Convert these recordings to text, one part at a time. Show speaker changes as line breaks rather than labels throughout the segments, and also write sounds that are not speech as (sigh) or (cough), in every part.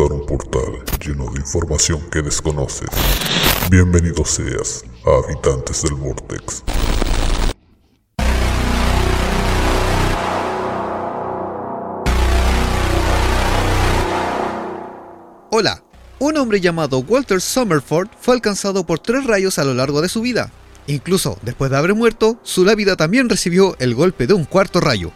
Un portal lleno de información que desconoces. Bienvenido seas a Habitantes del Vortex.
Hola, un hombre llamado Walter Summerford fue alcanzado por tres rayos a lo largo de su vida. Incluso después de haber muerto, su lápida también recibió el golpe de un cuarto rayo.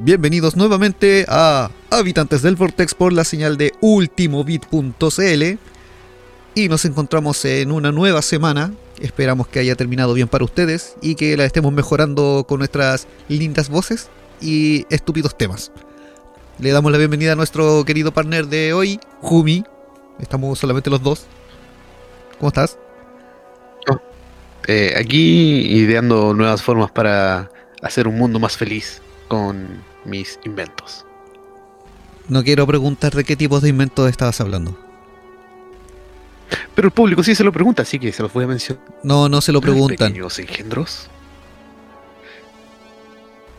Bienvenidos nuevamente a Habitantes del Vortex por la señal de ultimobit.cl y nos encontramos en una nueva semana. Esperamos que haya terminado bien para ustedes y que la estemos mejorando con nuestras lindas voces y estúpidos temas. Le damos la bienvenida a nuestro querido partner de hoy, Jumi. Estamos solamente los dos. ¿Cómo estás?
Eh, aquí ideando nuevas formas para hacer un mundo más feliz con mis inventos.
No quiero preguntar de qué tipos de inventos estabas hablando.
Pero el público sí se lo pregunta, así que se los voy a mencionar.
No, no se lo preguntan.
Pequeños engendros.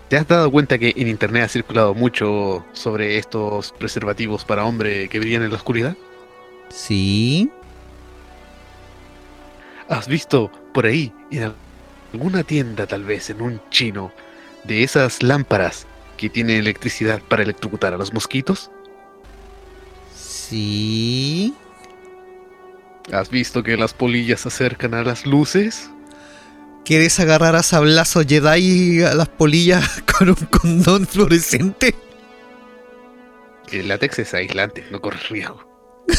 ¿Te has dado cuenta que en internet ha circulado mucho sobre estos preservativos para hombre que brillan en la oscuridad?
Sí.
¿Has visto por ahí, en alguna tienda tal vez, en un chino, de esas lámparas que tienen electricidad para electrocutar a los mosquitos?
Sí.
¿Has visto que las polillas se acercan a las luces?
¿Quieres agarrar a sablazo Jedi a las polillas (laughs) con un condón fluorescente?
El látex es aislante, no corre riesgo. (laughs)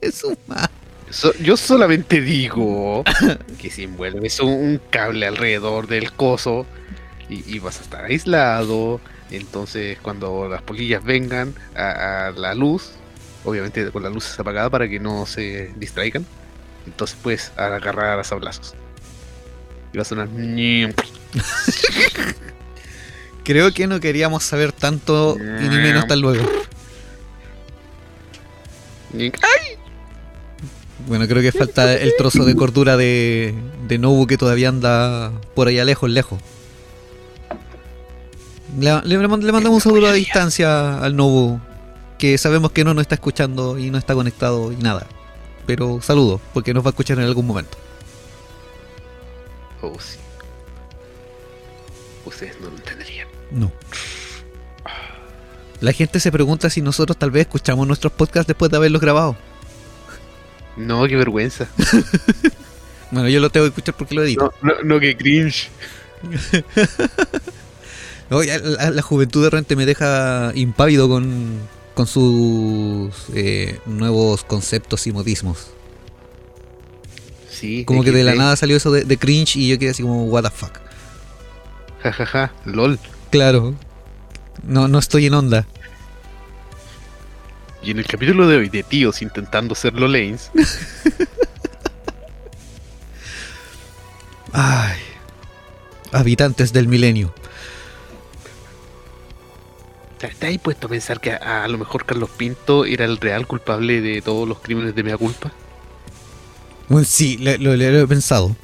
Es ma-
So- yo solamente digo (laughs) que si envuelves un cable alrededor del coso y, y vas a estar aislado, entonces cuando las polillas vengan a, a la luz, obviamente con las luces apagadas para que no se distraigan, entonces puedes agarrar a sablazos. Y va a sonar... (laughs)
Creo que no queríamos saber tanto y ni menos hasta luego.
ñim.
Bueno, creo que falta el trozo de cordura de, de Nobu que todavía anda por allá lejos, lejos. Le, le- le mand- le mandamos un saludo a distancia al Nobu, que sabemos que no nos está escuchando y no está conectado y nada. Pero saludo, porque nos va a escuchar en algún momento.
Oh, sí. Ustedes no lo entenderían.
No. La gente se pregunta si nosotros tal vez escuchamos nuestros podcasts después de haberlos grabado.
No, qué vergüenza. (laughs)
Bueno, yo lo tengo que escuchar porque lo edito.
No, no, no, qué cringe. (laughs)
No, ya la, la juventud de repente me deja impávido con, con sus eh, nuevos conceptos y modismos.
Sí.
Como que de la nada salió eso de, de cringe y yo quedé así como, what the fuck.
Ja, ja, ja. LOL.
Claro. No, no estoy en onda.
Y en el capítulo de hoy de tíos intentando ser Lolanes, (laughs)
Ay. Habitantes del milenio.
¿te te has puesto a pensar que a, a lo mejor Carlos Pinto era el real culpable de todos los crímenes de mea culpa?
Bueno, sí, lo, lo- lo he pensado.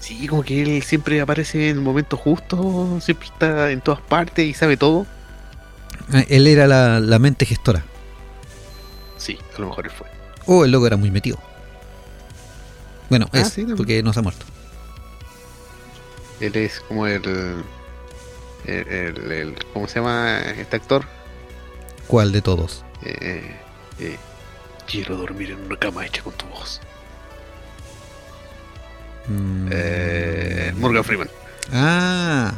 Sí, como que él siempre aparece en el momento justo, siempre está en todas partes y sabe todo.
Ah, Él era la, la mente gestora.
Sí, a lo mejor él fue.
O el loco era muy metido. Bueno,
Ah,
es,
sí,
porque no se ha muerto.
Él es como el, el, el- el- ¿cómo se llama este actor?
¿Cuál de todos?
Eh, eh, quiero dormir en una cama hecha con tu voz.
Mm.
Eh, Morgan Freeman.
Ah,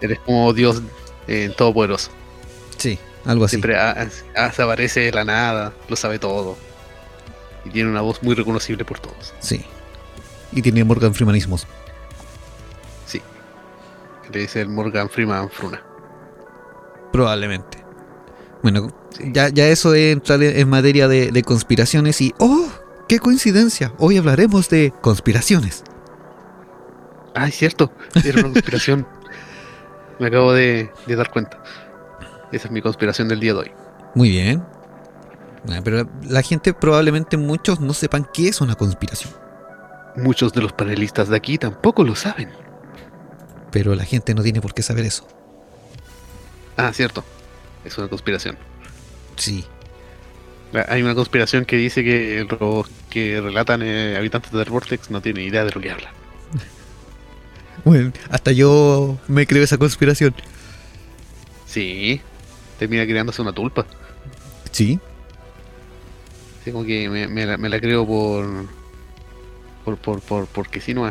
Eres como Dios eh, todopoderoso.
sí, algo así.
Siempre a- a- se aparece de la nada, lo sabe todo. Y tiene una voz muy reconocible por todos.
Sí. Y tiene Morgan Freemanismos.
Sí. Le dice el Morgan Freeman Fruna.
Probablemente. Bueno,
Sí.
ya, ya eso es entrar en, en materia de, de conspiraciones y... ¡Oh! ¡Qué coincidencia! Hoy hablaremos de conspiraciones.
Ah, es cierto. Era una conspiración. (laughs) Me acabo de, de dar cuenta. Esa es mi conspiración del día de hoy.
Muy bien. Ah, Pero la, la gente probablemente muchos no sepan qué es una conspiración.
Muchos de los panelistas de aquí tampoco lo saben.
Pero la gente no tiene por qué saber eso.
Ah, cierto. es una conspiración.
Sí.
Hay una conspiración que dice que los que relatan eh, habitantes del Vortex no tienen idea de lo que hablan. (laughs)
Bueno, hasta yo me creo esa conspiración.
Sí, termina creándose una tulpa.
Sí.
Sí, como que me, me la, me la creo por. Por, por, por, porque sí, no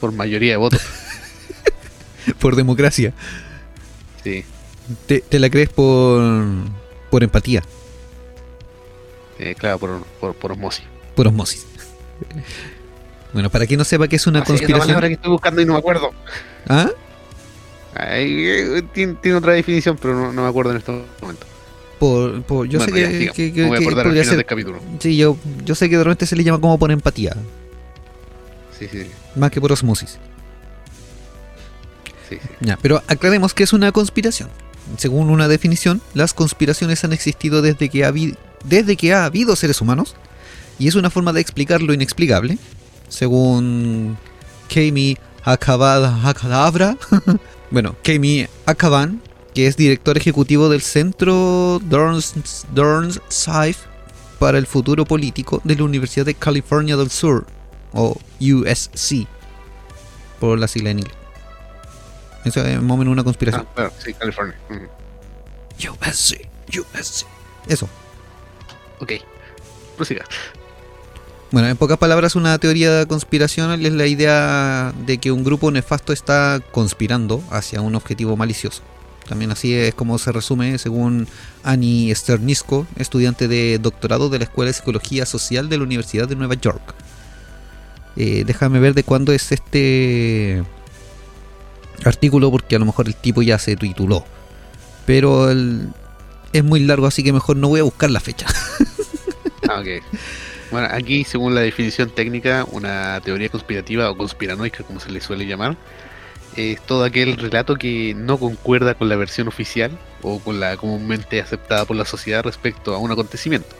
Por mayoría de votos. (laughs)
por democracia.
Sí.
Te, te la crees por. por empatía.
Eh, claro, por, por, por osmosis.
Por osmosis. Bueno, para quien no sepa que es una
Así que es la
conspiración.
palabra que estoy buscando y no me acuerdo.
¿Ah?
Ay, eh, tiene, tiene otra definición, pero no, no me acuerdo en este momento.
Por, por- yo
Bueno,
sé
ya,
que,
sigamos.
que- que-
Me voy a
que
acordar al
podría
final
ser.
del capítulo.
Sí, yo, yo sé que de repente se le llama como por empatía,
Sí, sí,
más que por osmosis.
sí. sí.
Ya, pero aclaremos que es una conspiración. Según una definición, las conspiraciones han existido desde que ha, desde que ha habido seres humanos y es una forma de explicar lo inexplicable. Según Kami Akabadabra, (laughs) bueno, Kami Akaban, que es director ejecutivo del Centro Dorns, Dorns Saif para el futuro político de la Universidad de California del Sur, o USC, por la sigla en inglés. Eso es más o menos una conspiración.
Ah, sí, California.
USC, USC. Eso.
Ok, prosiga.
Bueno, en pocas palabras, una teoría conspiracional es la idea de que un grupo nefasto está conspirando hacia un objetivo malicioso. También así es como se resume según Annie Sternisco, estudiante de doctorado de la Escuela de Psicología Social de la Universidad de Nueva York. Eh, déjame ver de cuándo es este artículo porque a lo mejor el tipo ya se tituló. Pero el- es muy largo, así que mejor no voy a buscar la fecha.
Ah, ok. (laughs) Bueno, aquí, según la definición técnica, una teoría conspirativa o conspiranoica, como se le suele llamar, es todo aquel relato que no concuerda con la versión oficial o con la comúnmente aceptada por la sociedad respecto a un acontecimiento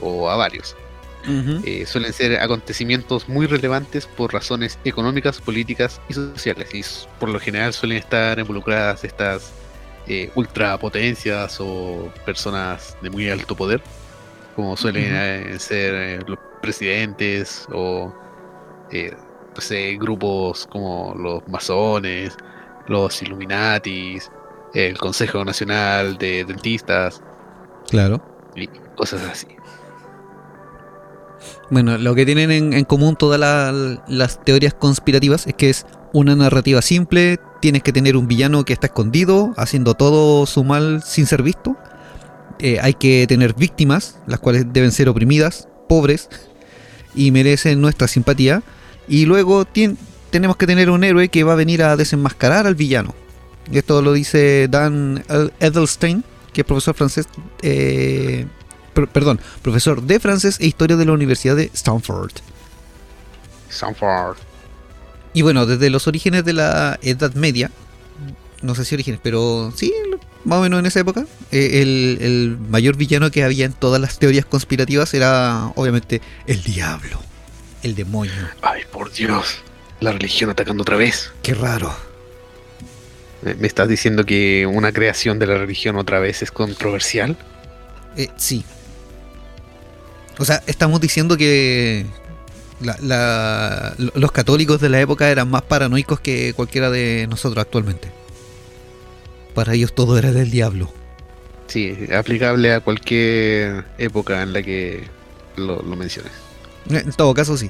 o a varios. Eh, suelen ser acontecimientos muy relevantes por razones económicas, políticas y sociales. Y por lo general suelen estar involucradas estas eh, ultrapotencias o personas de muy alto poder, como suelen eh, ser eh, los presidentes o eh, no sé, grupos como los masones, los Illuminatis, el Consejo Nacional de Dentistas
Claro.
y cosas así.
Bueno, lo que tienen en, en común todas la- las teorías conspirativas es que es una narrativa simple, tienes que tener un villano que está escondido, haciendo todo su mal sin ser visto. Eh, hay que tener víctimas, las cuales deben ser oprimidas, pobres, y merecen nuestra simpatía. Y luego tenemos que tener un héroe que va a venir a desenmascarar al villano. Y esto lo dice Dan El- Edelstein, que es profesor francés eh, per- perdón, profesor de francés e historia de la Universidad de Stanford.
Sanford.
Y bueno, desde los orígenes de la Edad Media, no sé si orígenes, pero sí, más o menos en esa época, eh, el, el mayor villano que había en todas las teorías conspirativas era obviamente el diablo, el demonio.
Ay, por Dios. La religión atacando otra vez.
Qué raro.
¿Me estás diciendo que una creación de la religión otra vez es controversial?
Eh, sí. O sea, estamos diciendo que la- la- lo- los católicos de la época eran más paranoicos que cualquiera de nosotros actualmente. Para ellos todo era del diablo.
Sí, aplicable a cualquier época en la que lo, lo menciones.
Eh, En todo caso, sí.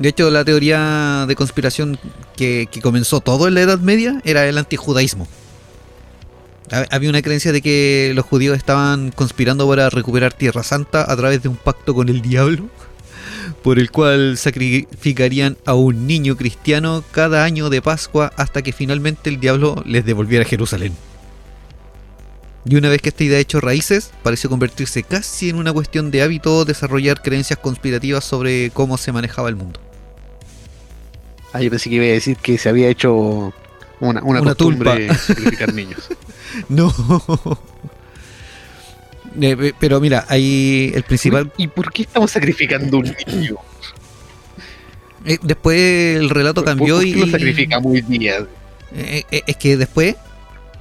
De hecho, la teoría de conspiración que, que comenzó todo en la Edad Media era el antijudaísmo. Ha- Había una creencia de que los judíos estaban conspirando para recuperar Tierra Santa a través de un pacto con el diablo, por el cual sacrificarían a un niño cristiano cada año de Pascua hasta que finalmente el diablo les devolviera Jerusalén. Y una vez que esta idea ha hecho raíces, pareció convertirse casi en una cuestión de hábito desarrollar creencias conspirativas sobre cómo se manejaba el mundo.
Ah, yo pensé que iba a decir que se había hecho una, una,
Una
costumbre sacrificar niños. (laughs)
No. Eh, pe- pero mira, ahí el principal.
¿Y por qué estamos sacrificando un niño?
eh, después el relato
¿Por-
cambió
por
y.
qué lo sacrificamos hoy día?
eh, eh, es que después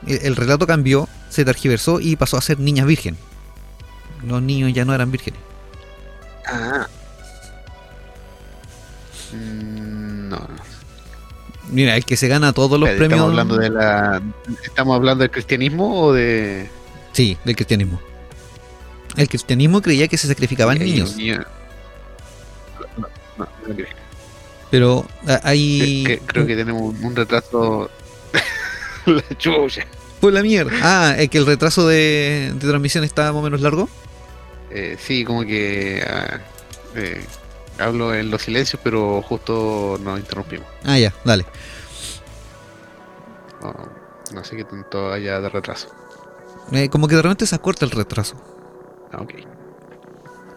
eh, el relato cambió se tergiversó y pasó a ser niñas virgen. Los niños ya no eran vírgenes.
Ah. Mm, no, no.
Mira, el que se gana todos los premios.
¿Estamos hablando, de la, ¿Estamos hablando del cristianismo o de.?
Sí, del cristianismo. El cristianismo creía que se sacrificaban niños,
niño. No, no, no creo.
pero hay.
Creo que tenemos un, un retraso. (laughs) la chucha.
Por la mierda. Ah, es que el retraso de, de transmisión está más o menos largo.
Eh, sí, como que. ah, eh, hablo en los silencios, pero justo nos interrumpimos.
Ah, ya, dale.
No, no sé qué tanto haya de retraso.
Eh, como que de repente se acorta el retraso.
Ah, ok.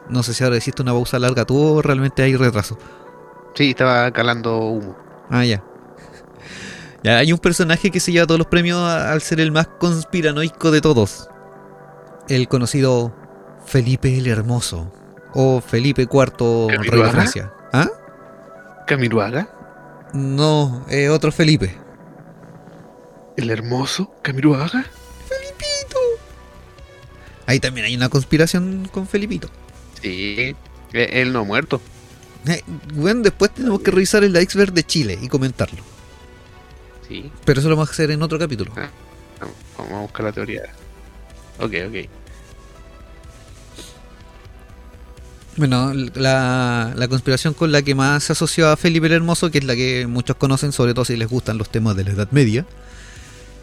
No sé si ahora hiciste una pausa larga tú o realmente hay retraso.
Sí, estaba calando humo.
Ah, ya. (laughs) Ya, hay un personaje que se lleva todos los premios al ser el más conspiranoico de todos. El conocido Felipe el Hermoso. O Felipe IV, rey de. Francia. ¿Ah?
¿Camiruaga?
No, es otro Felipe.
¿El hermoso Camiruaga?
Ahí también hay una conspiración con Felipito.
Sí. eh, Él no ha muerto.
Eh, bueno, después tenemos que revisar el iceberg de Chile y comentarlo.
Sí.
Pero eso lo vamos a hacer en otro capítulo.
Vamos vamos a buscar la teoría. Ok, ok.
Bueno, la, la conspiración con la que más se asoció a Felipe el Hermoso, que es la que muchos conocen, sobre todo si les gustan los temas de la Edad Media,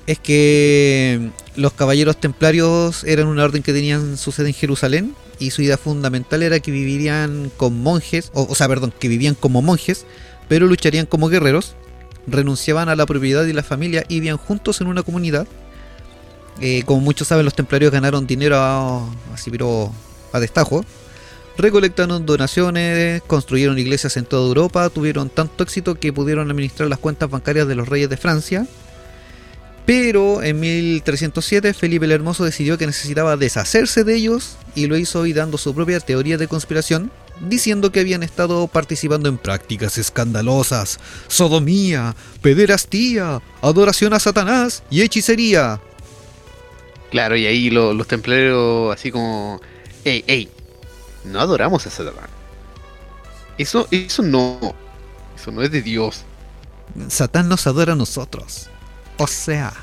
es que los caballeros templarios eran una orden que tenían su sede en Jerusalén y su idea fundamental era que vivirían con monjes, o, o sea, perdón, que vivían como monjes, pero lucharían como guerreros, renunciaban a la propiedad y la familia y vivían juntos en una comunidad. Eh, como muchos saben, los templarios ganaron dinero a- así, pero a destajo. Recolectaron donaciones, construyeron iglesias en toda Europa, tuvieron tanto éxito que pudieron administrar las cuentas bancarias de los reyes de Francia. Pero en 1307 Felipe el Hermoso decidió que necesitaba deshacerse de ellos y lo hizo hoy dando su propia teoría de conspiración, diciendo que habían estado participando en prácticas escandalosas, sodomía, pederastía, adoración a Satanás y hechicería.
Claro, y ahí lo- los templarios así como... ¡Ey, ey! No adoramos a Satanás. Eso, eso no. Eso no es de Dios.
Satán nos adora a nosotros. O sea.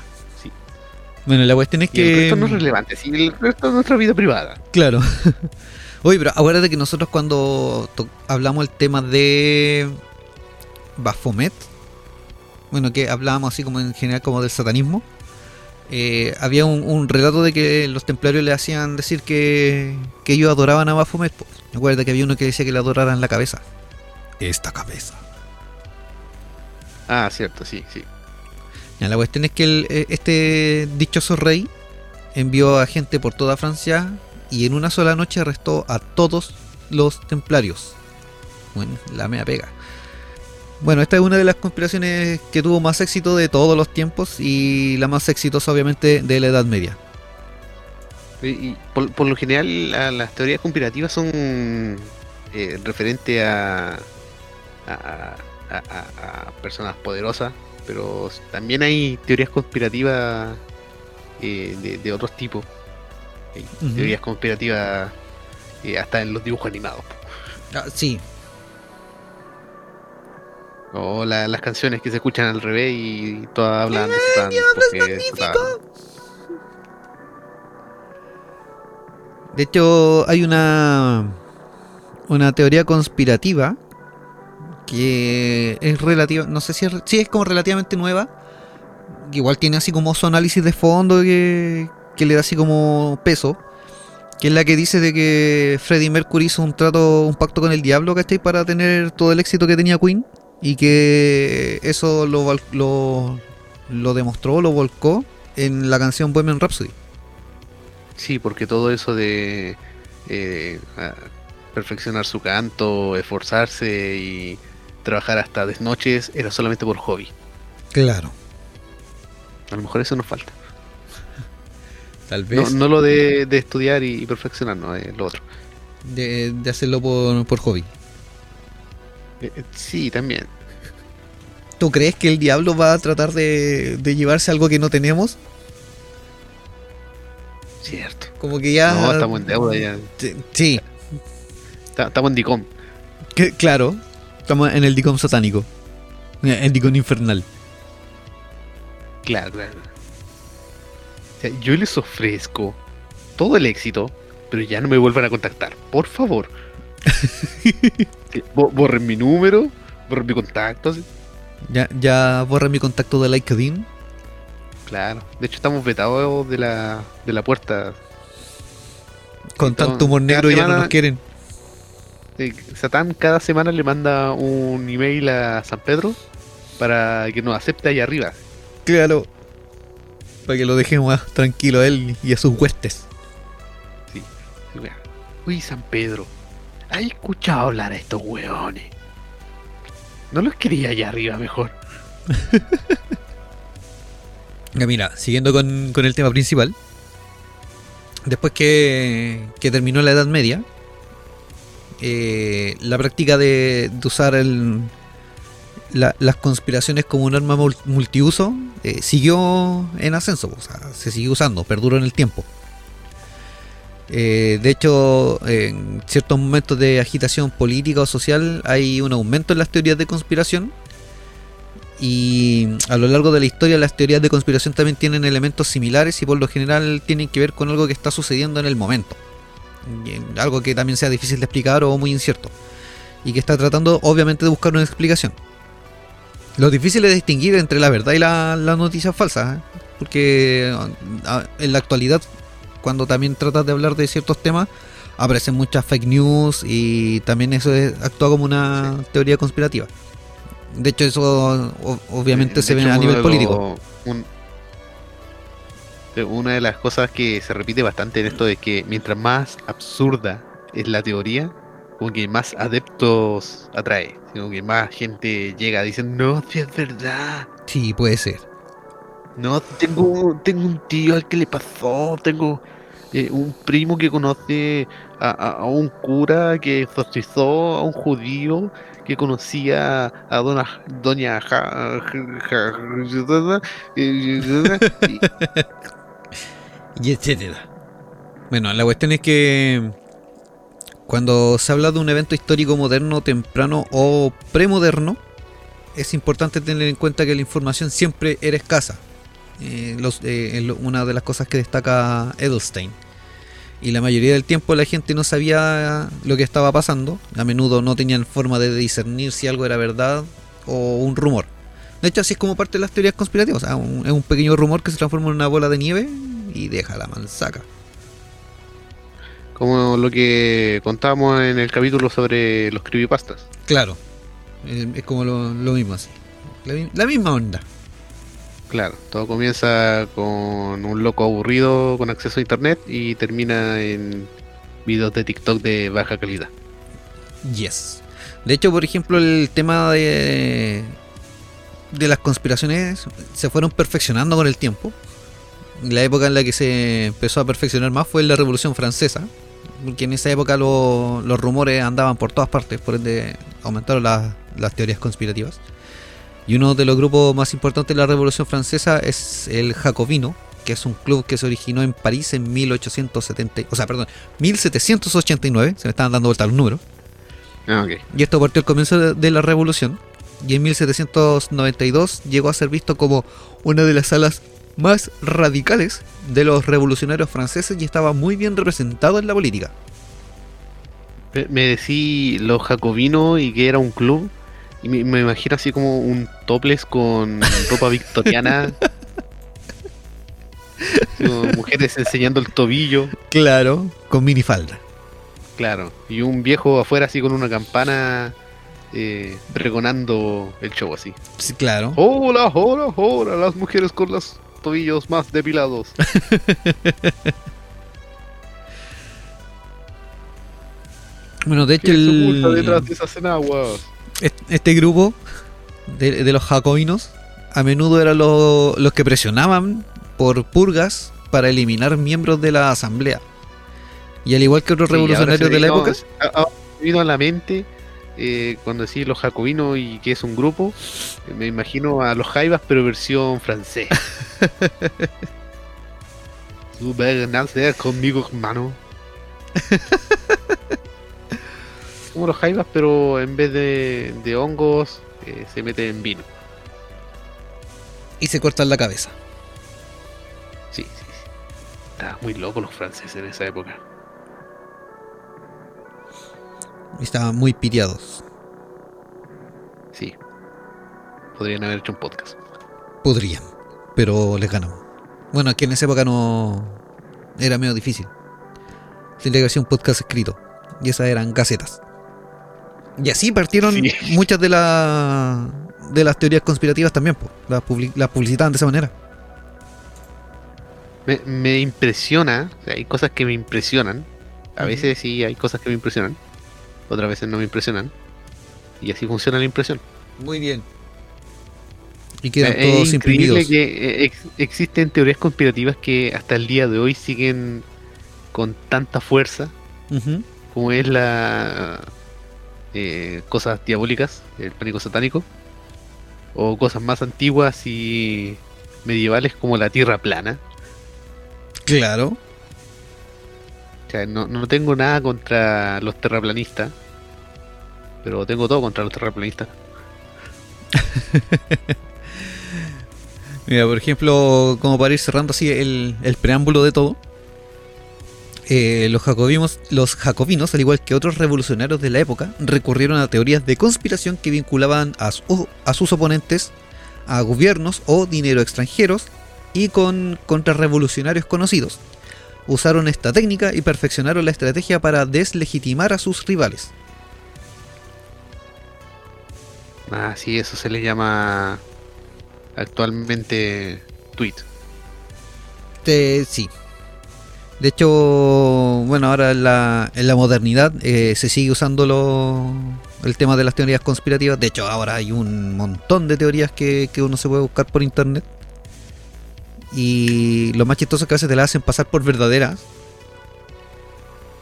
Sí.
Bueno, la cuestión es
Y el
que.
resto no es relevante. Sí, el resto es nuestra vida privada.
Claro. (laughs) Oye, pero acuérdate que nosotros cuando hablamos el tema de Baphomet, bueno, que hablábamos así como en general como del satanismo, eh, había un, un relato de que los templarios le hacían decir que, que ellos adoraban a Baphomet. po. Acuérdate que había uno que decía que le adoraran la cabeza. Esta cabeza.
Ah, cierto, sí, sí.
La cuestión es que eh, este dichoso rey envió a gente por toda Francia y en una sola noche arrestó a todos los templarios. Bueno, la mea pega. Bueno, esta es una de las conspiraciones que tuvo más éxito de todos los tiempos y la más exitosa obviamente de la Edad Media.
Y, por, lo general la- las teorías conspirativas son eh, referente a personas poderosas, pero también hay teorías conspirativas eh, de, de otros tipos. Hay. Teorías conspirativas eh, hasta en los dibujos animados.
Ah, sí,
O la- las canciones que se escuchan al revés y todas hablan de Satán-
De hecho, hay una una teoría conspirativa que es relativa, no sé si es, es como relativamente nueva. Igual tiene así como su análisis de fondo que, que le da así como peso. Que es la que dice de que Freddie Mercury hizo un trato, un pacto con el diablo, ¿cachai? Para tener todo el éxito que tenía Queen. Y que eso lo, lo, lo demostró, lo volcó en la canción Bohemian Rhapsody.
Sí, porque todo eso de eh, perfeccionar su canto, esforzarse y trabajar hasta desnoches era solamente por hobby.
Claro.
A lo mejor eso nos falta. (laughs)
Tal vez.
no lo de, de estudiar y, perfeccionar, no, es lo otro.
De, de hacerlo por, por hobby.
Eh, eh, sí, también.
¿Tú crees que el diablo va a tratar de, de llevarse algo que no tenemos?
cierto.
Como que ya.
No, estamos en deuda ya.
Sí,
Ta- Estamos en DICOM.
que- claro. Estamos en el Dicom satánico. El Dicom infernal.
Claro, claro. O sea, yo les ofrezco todo el éxito, pero ya no me vuelvan a contactar, por favor. (laughs) Borren mi número, borren mi contacto. así.
Ya, ya borra mi contacto de LinkedIn.
Claro. De hecho, estamos vetados de la, de la puerta.
Con
Entonces,
tanto humor negro ya no nos quieren.
Eh, Satán cada semana le manda un email a San Pedro para que nos acepte ahí arriba.
Claro. Para que lo dejemos más tranquilo a él y a sus huestes.
Sí. Uy, San Pedro, ¿has escuchado hablar a estos hueones? ¿No los quería allá arriba mejor? (laughs)
Mira, siguiendo con, con el tema principal. Después que, que terminó la Edad Media, eh, la práctica de, de usar las conspiraciones como un arma mul- multiuso eh, siguió en ascenso, se sigue usando, perduró en el tiempo. Eh, de hecho, en ciertos momentos de agitación política o social hay un aumento en las teorías de conspiración y a lo largo de la historia las teorías de conspiración también tienen elementos similares y por lo general tienen que ver con algo que está sucediendo en el momento. Algo que también sea difícil de explicar o muy incierto. Y que está tratando obviamente de buscar una explicación. Lo difícil es distinguir entre la verdad y la, la noticia falsa. ¿eh? Porque en la actualidad, cuando también tratas de hablar de ciertos temas, aparecen muchas fake news y también eso es- actúa como una teoría conspirativa. De hecho, eso obviamente
De
se ve a nivel político.
un- una de las cosas que se repite bastante en esto es que mientras más absurda es la teoría, como que más adeptos atrae. Sino que más gente llega diciendo, no, si es verdad.
Sí, puede ser.
No, tengo, tengo un tío al que le pasó, tengo eh, un primo que conoce a, a- a un cura que exorcizó a un judío que conocía a dona, doña Ja- Ja- Ja- y-
Y etcétera. Bueno, la cuestión es que cuando se habla de un evento histórico moderno, temprano o premoderno, es importante tener en cuenta que la información siempre era escasa. Eh, los- eh, es lo- una de las cosas que destaca Edelstein. Y la mayoría del tiempo la gente no sabía lo que estaba pasando. A menudo no tenían forma de discernir si algo era verdad o un rumor. De hecho, así es como parte de las teorías conspirativas. Es un pequeño rumor que se transforma en una bola de nieve y deja la manzaca.
como lo que contábamos en el capítulo sobre los creepypastas.
Claro, es como lo, lo mismo así. La, la misma onda.
Claro, todo comienza con un loco aburrido con acceso a internet y termina en videos de TikTok de baja calidad.
Yes. De hecho, por ejemplo, el tema de, de las conspiraciones se fueron perfeccionando con el tiempo. La época en la que se empezó a perfeccionar más fue la Revolución Francesa, porque en esa época lo- los rumores andaban por todas partes, por ende aumentaron las, las teorías conspirativas. Y uno de los grupos más importantes de la Revolución Francesa es el Jacobino, que es un club que se originó en París en 1870, o sea, perdón, 1789, se me estaban dando vuelta los números.
Ah.
Y esto partió al comienzo de, de la revolución. Y en 1792 llegó a ser visto como una de las alas más radicales de los revolucionarios franceses y estaba muy bien representado en la política.
Me- decí los jacobinos y que era un club. Y me, me imagino así como un topless con (laughs) ropa victoriana. Mujeres enseñando el tobillo.
Claro, con minifalda.
Claro. Y un viejo afuera así con una campana. Eh, pregonando el show así.
Sí, claro.
Hola, hola, hola, las mujeres con los tobillos más depilados. (laughs)
Bueno, de hecho,
¿Quién se oculta detrás
el,
de esas enaguas?
est- este grupo de, de los jacobinos a menudo eran lo- los que presionaban por purgas para eliminar miembros de la asamblea. Y al igual que otros
Sí,
revolucionarios de la época,
vino a la mente eh, cuando decís los jacobinos y que es un grupo, me imagino a los jaivas pero versión francés. (laughs) Tú nacer conmigo, hermano. Como los jaivas, pero en vez de, de hongos, eh, se mete en vino.
Y se cortan la cabeza.
Sí, sí, sí. Estaban muy locos los franceses en esa época.
Estaban muy piteados.
Sí. Podrían haber hecho un podcast.
Podrían, pero les ganamos. Bueno, aquí en esa época no. Era medio difícil. Tendría que sido un podcast escrito. Y esas eran gacetas. Y así partieron
Sí. (laughs)
muchas de, la, de las teorías conspirativas también. po. Las, publi- las publicitaban de esa manera.
Me, me impresiona, o sea, hay cosas que me impresionan. A veces sí hay cosas que me impresionan, otras veces no me impresionan. Y así funciona la impresión.
Muy bien. Y quedan
Eh,
todos
es increíble
imprimidos.
que eh, ex- existen teorías conspirativas que hasta el día de hoy siguen con tanta fuerza como es la eh, cosas diabólicas, el pánico satánico, o cosas más antiguas y medievales como la tierra plana.
Claro.
O sea, no, no tengo nada contra los terraplanistas, pero tengo todo contra los terraplanistas. (laughs)
Mira, por ejemplo, como para ir cerrando así el, el preámbulo de todo, eh, los, jacobinos, los jacobinos, al igual que otros revolucionarios de la época, recurrieron a teorías de conspiración que vinculaban a, a sus oponentes a gobiernos o dinero extranjeros y con contrarrevolucionarios conocidos. Usaron esta técnica y perfeccionaron la estrategia para deslegitimar a sus rivales.
Ah, sí, eso se le llama actualmente tweet.
Sí. De hecho, bueno, ahora en la, la modernidad eh, se sigue usando lo- el tema de las teorías conspirativas. De hecho, ahora hay un montón de teorías que, uno se puede buscar por internet. Y lo más chistoso es que a veces te las hacen pasar por verdaderas.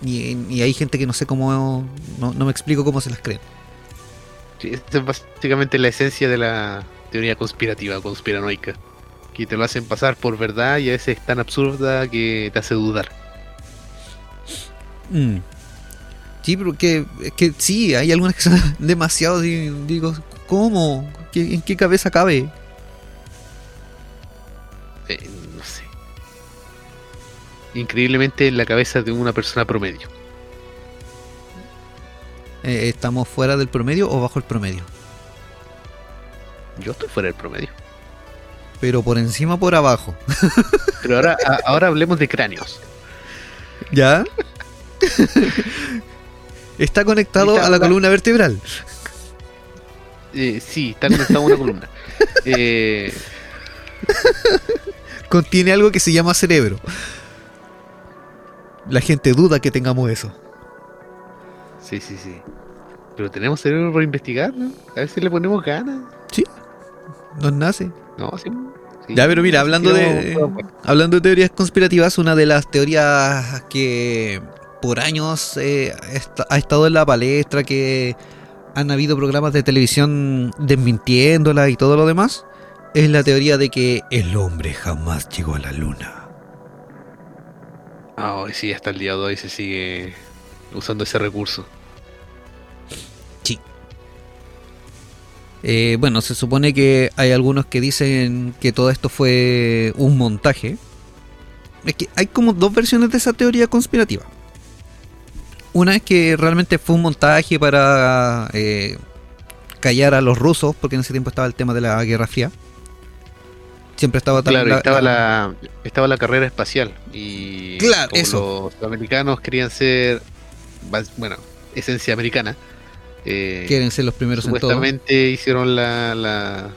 Y, y hay gente que no sé cómo, no, no me explico cómo se las creen.
Sí, esa es básicamente la esencia de la teoría conspirativa, conspiranoica. Que te lo hacen pasar por verdad y a veces es tan absurda que te hace dudar.
Mm. Sí, pero que, es que sí, hay algunas que son (laughs) demasiado. Digo, ¿cómo? ¿Qué- ¿En qué cabeza cabe?
Eh, no sé. Increíblemente en la cabeza de una persona promedio.
Eh, ¿Estamos fuera del promedio o bajo el promedio?
Yo estoy fuera del promedio.
Pero por encima o por abajo. (laughs)
Pero ahora, a- ahora hablemos de cráneos.
¿Ya? (laughs) Está conectado
Está
a la
la-
columna vertebral.
Eh, sí, está conectado a una columna. Eh, (laughs)
Contiene algo que se llama cerebro. La gente duda que tengamos eso.
Sí, sí, sí. Pero tenemos cerebro para investigar, ¿no? A ver si le ponemos ganas.
Nos nace.
No, sí. sí.
Ya, pero mira,
Sí,
hablando de, hablando de teorías conspirativas, una de las teorías que por años eh, ha estado en la palestra, que han habido programas de televisión desmintiéndola y todo lo demás, es la teoría de que el hombre jamás llegó a la luna.
Ah, hoy sí, hasta el día de hoy se sigue usando ese recurso.
Eh, bueno, se supone que hay algunos que dicen que todo esto fue un montaje. Es que hay como dos versiones de esa teoría conspirativa. Una es que realmente fue un montaje para eh, callar a los rusos, porque en ese tiempo estaba el tema de la Guerra Fría. Siempre estaba
Claro, y estaba la, estaba la carrera espacial. Y
Claro, eso.
los americanos querían ser, bueno, esencia americana. Eh,
quieren ser los primeros en todo.
supuestamente hicieron la, la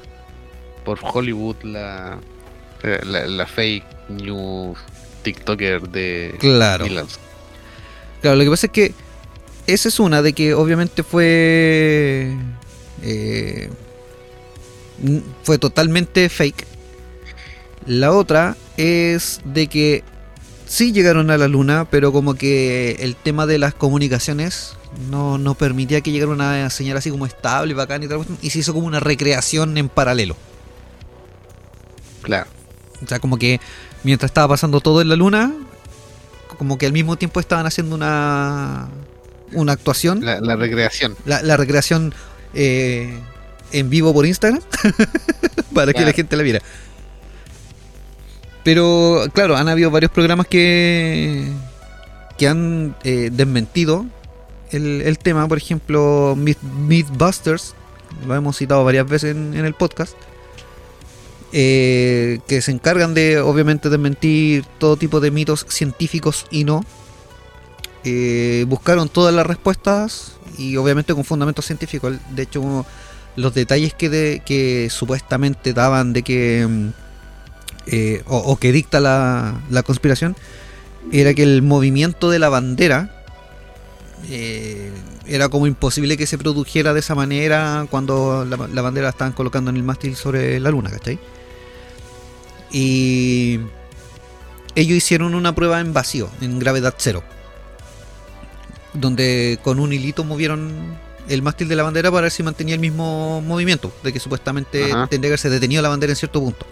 por Hollywood la, eh, la, la fake news TikToker de
Claro. Claro, lo que pasa es que esa es una de que obviamente fue eh, fue totalmente fake. La otra es de que sí llegaron a la luna, pero como que el tema de las comunicaciones no, no permitía que llegara una señal así como estable, bacán y tal, y se hizo como una recreación en paralelo.
Claro.
O sea, como que mientras estaba pasando todo en la luna, como que al mismo tiempo estaban haciendo una, una actuación.
La, la recreación.
La, la recreación eh, en vivo por Instagram (laughs) para que la gente la viera. Pero claro, han habido varios programas que, que han eh, desmentido el, tema. Por ejemplo, Myth- Mythbusters, lo hemos citado varias veces en, en el podcast. eh, que se encargan de, obviamente, desmentir todo tipo de mitos científicos y no. Eh, buscaron todas las respuestas y obviamente con fundamentos científicos. De hecho, uno- los detalles que, de- que supuestamente daban de que mm, eh, o, o que dicta la, la conspiración era que el movimiento de la bandera eh, era como imposible que se produjera de esa manera cuando la, la bandera la estaban colocando en el mástil sobre la luna, ¿cachai? Y ellos hicieron una prueba en vacío, en gravedad cero, donde con un hilito movieron el mástil de la bandera para ver si mantenía el mismo movimiento, de que supuestamente
Ajá.
tendría que haberse detenido la bandera en cierto punto.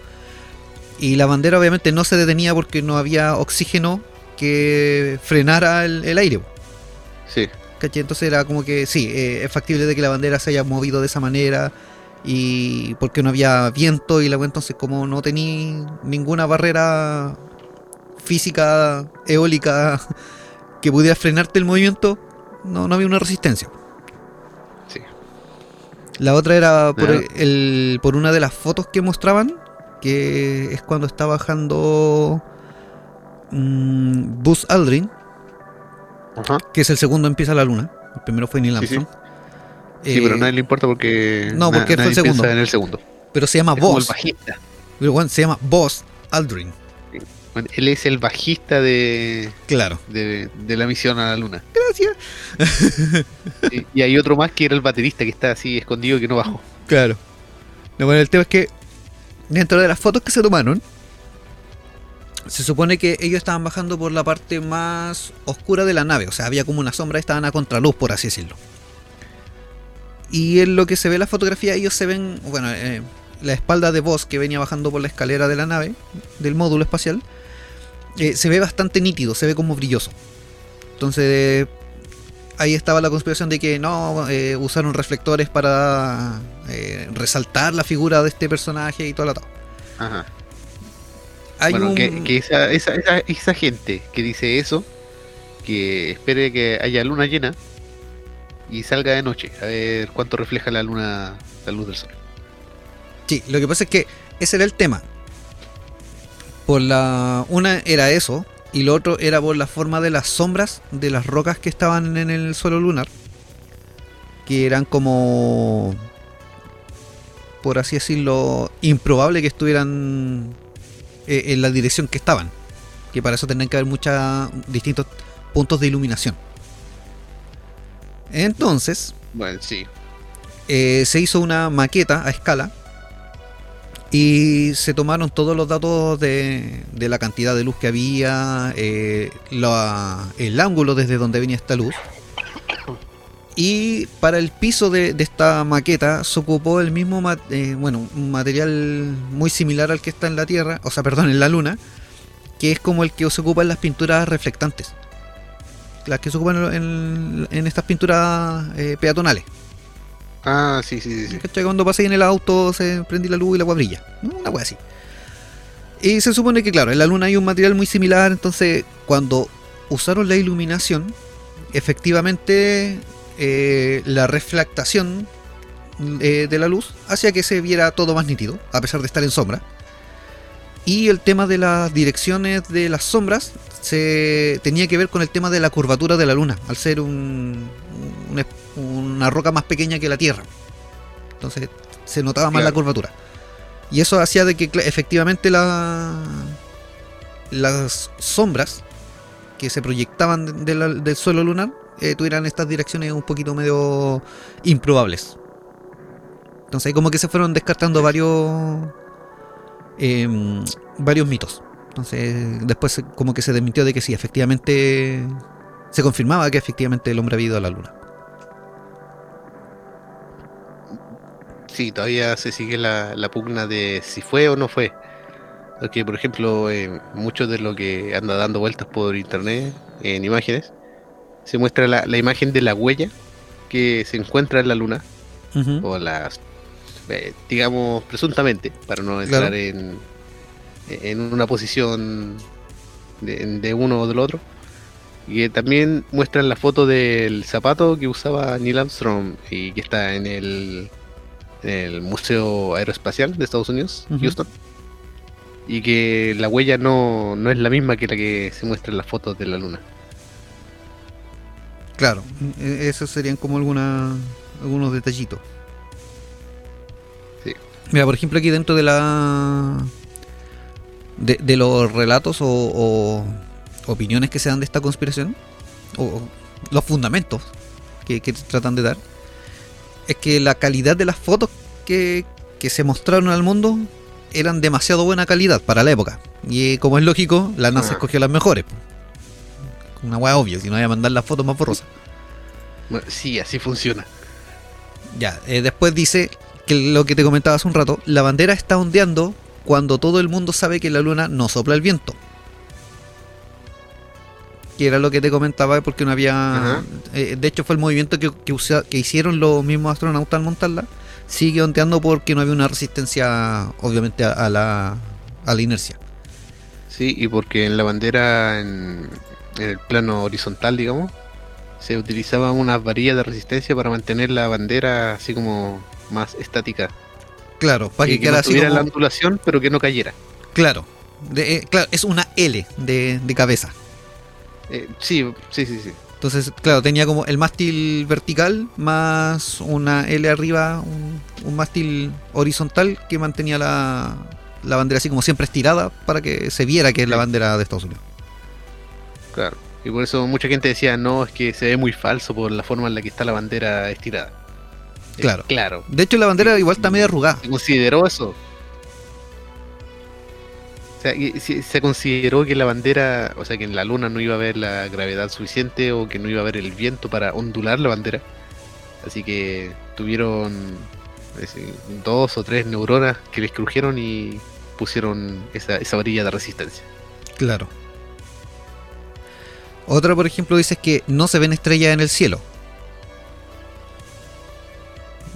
Y la bandera obviamente no se detenía porque no había oxígeno que frenara el, el aire.
Sí.
¿cachai? Entonces era como que sí, eh, es factible de que la bandera se haya movido de esa manera y porque no había viento y la entonces como no tenía ninguna barrera física eólica (laughs) que pudiera frenarte el movimiento, no, no había una resistencia.
Sí.
La otra era por, el, por una de las fotos que mostraban, que es cuando está bajando mm, Buzz Aldrin,
Ajá.
que es el segundo en Pisa la Luna. El primero fue Neil
Sí, sí.
Armstrong.
Sí,
Eh,
pero a nadie le importa porque.
no,
na-
porque fue el segundo.
en el segundo.
pero se llama
bajista.
Pero bueno, se llama Buzz Aldrin.
Bueno, él es el bajista de,
Claro.
de, de la misión a la luna.
Gracias. (laughs)
Y, y hay otro más que era el baterista que está así escondido que no bajó.
Claro. No, bueno, el tema es que dentro de las fotos que se tomaron, se supone que ellos estaban bajando por la parte más oscura de la nave. O sea, había como una sombra estaban a contraluz, por así decirlo. Y en lo que se ve en la fotografía, ellos se ven, bueno, eh, la espalda de Voss que venía bajando por la escalera de la nave, del módulo espacial, eh, se ve bastante nítido, se ve como brilloso. Entonces, ahí estaba la conspiración de que no, eh, usaron reflectores para resaltar la figura de este personaje y todo lo
Ajá. Bueno,
un...
que, que esa, esa, esa, esa gente que dice eso, que espere que haya luna llena y salga de noche, a ver cuánto refleja la luna, la luz del sol.
Sí, lo que pasa es que ese era el tema. Por la una era eso y lo otro era por la forma de las sombras de las rocas que estaban en el suelo lunar, que eran como por así decirlo improbable que estuvieran eh, en la dirección que estaban, que para eso tendrían que haber muchos distintos puntos de iluminación. Entonces,
Bueno, sí.
eh, se hizo una maqueta a escala y se tomaron todos los datos de, de la cantidad de luz que había, eh, la- el ángulo desde donde venía esta luz. Y para el piso de, de esta maqueta se ocupó el mismo, eh, bueno, un material muy similar al que está en la Tierra, o sea, perdón, en la Luna, que es como el que se ocupa en las pinturas reflectantes. Las que se ocupan en, en estas pinturas eh, peatonales.
Ah, sí, sí, sí. sí.
Cuando pasé en el auto se prendí la luz y la agua brilla. Una wea así. Y se supone que, claro, en la luna hay un material muy similar, entonces cuando usaron la iluminación, efectivamente eh, la refractación eh, de la luz hacía que se viera todo más nítido, a pesar de estar en sombra. Y el tema de las direcciones de las sombras se tenía que ver con el tema de la curvatura de la luna, al ser un, una roca más pequeña que la Tierra. Entonces se notaba más
Claro.
la curvatura. Y eso hacía de que efectivamente la, las sombras que se proyectaban de la- del suelo lunar eh, tuvieran estas direcciones un poquito medio improbables. Entonces ahí como que se fueron descartando varios em, varios mitos. Entonces después como que se desmintió de que sí, efectivamente se confirmaba que efectivamente el hombre había ido a la luna.
Sí, todavía se sigue la, la pugna de si fue o no fue. Porque, por ejemplo, eh, mucho de lo que anda dando vueltas por internet en imágenes, se muestra la, la imagen de la huella que se encuentra en la luna, o las, eh, digamos, presuntamente, para no entrar
Claro.
en, en una posición de, de uno o del otro. Y que también muestran la foto del zapato que usaba Neil Armstrong y que está en el, en el Museo Aeroespacial de Estados Unidos. Houston. Y que la huella no, no es la misma que la que se muestra en las fotos de la luna.
Claro, e- esos serían como alguna, algunos detallitos.
Sí.
Mira, por ejemplo, aquí dentro de la. de, de los relatos o, o opiniones que se dan de esta conspiración, o, los fundamentos que, que tratan de dar, es que la calidad de las fotos que, que se mostraron al mundo eran demasiado buena calidad para la época. Y eh, como es lógico, la NASA
Ah.
escogió las mejores. Una hueá obvia, si no voy a mandar las fotos más borrosas.
Sí, así funciona.
Ya, eh, después dice que lo que te comentaba hace un rato, la bandera está ondeando cuando todo el mundo sabe que la luna no sopla el viento. Que era lo que te comentaba porque no había... Eh, de hecho fue el movimiento que, que usa- que hicieron los mismos astronautas al montarla. Sigue ondeando porque no había una resistencia, obviamente, a, a la, a la inercia.
Sí, y porque en la bandera, en, en el plano horizontal, digamos, se utilizaba unas varillas de resistencia para mantener la bandera así como más estática.
Claro, para que,
que, que
quedara así
mantuviera
como-
la ondulación, pero que no cayera.
Claro, de- eh, claro, es una L de, de cabeza.
Eh, sí, sí, sí, sí.
Entonces, claro, tenía como el mástil vertical más una L arriba, un, un mástil horizontal que mantenía la, la bandera así como siempre estirada para que se viera que es la bandera de Estados Unidos.
Claro. Y por eso mucha gente decía, no, es que se ve muy falso por la forma en la que está la bandera estirada. Eh,
Claro.
claro.
De hecho, la bandera igual está medio arrugada.
¿Se consideró eso? O sea, se consideró que la bandera, o sea, que en la luna no iba a haber la gravedad suficiente o que no iba a haber el viento para ondular la bandera. Así que tuvieron ese, dos o tres neuronas que les crujieron y pusieron esa, esa varilla de resistencia.
Claro. Otra, por ejemplo, dice que no se ven estrellas en el cielo.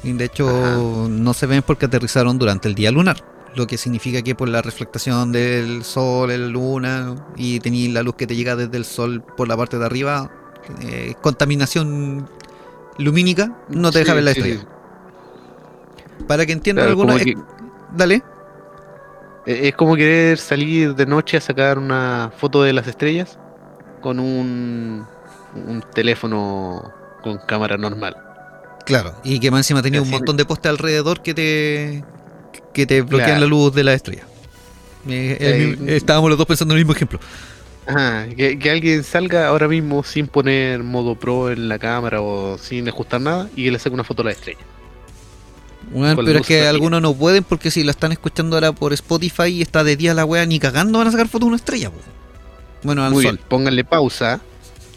Y de hecho,
Ajá.
no se ven porque aterrizaron durante el día lunar. Lo que significa que por la reflectación del sol, la luna, y tenéis la luz que te llega desde el sol por la parte de arriba, eh, contaminación lumínica, no te deja ver la
sí,
estrella.
sí.
Para que entiendan
Claro,
algunos.
que-
Dale.
Es como querer salir de noche a sacar una foto de las estrellas con un, un teléfono con cámara normal.
Claro, y que más encima tenía un montón de postes alrededor que te que te bloquean
Claro.
la luz de la estrella. Eh,
Eh,
estábamos los dos pensando en el mismo ejemplo.
Ajá, que, que alguien salga ahora mismo sin poner modo pro en la cámara o sin ajustar nada y que le saque una foto a la estrella. Con
pero es que algunos no pueden porque si la están escuchando ahora por Spotify y está de día la wea ni cagando van a sacar fotos de una estrella. po. Bueno, al
Muy
sol.
bien, pónganle pausa.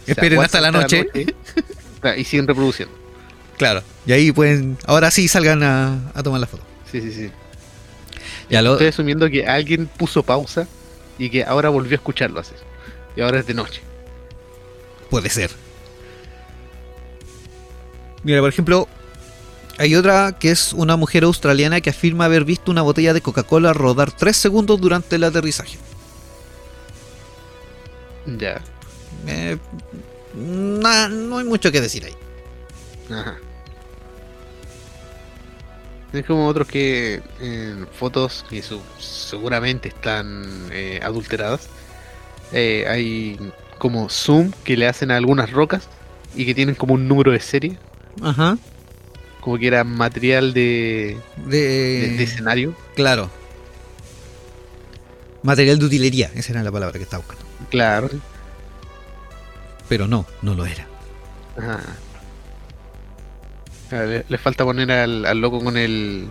Esperen hasta la noche. (laughs)
Y siguen reproduciendo.
Claro. Y ahí pueden, ahora sí salgan a, a tomar la foto.
Sí, sí, sí.
Ya lo,
Estoy asumiendo que alguien puso pausa y que ahora volvió a escucharlo así. Y ahora es de noche.
Puede ser. Mira, por ejemplo, hay otra que es una mujer australiana que afirma haber visto una botella de Coca-Cola rodar 3 segundos durante el aterrizaje.
Ya.
Eh, no hay mucho que decir ahí.
Ajá. Es como otros que en fotos que su- seguramente están eh, adulteradas. eh, hay como zoom que le hacen a algunas rocas y que tienen como un número de serie.
Ajá.
Como que era material de,
De,
de- de escenario.
claro. Material de utilería, esa era la palabra que estaba buscando.
Claro.
Pero no, no lo era.
Ajá. Ah, Le, le falta poner al, al loco con el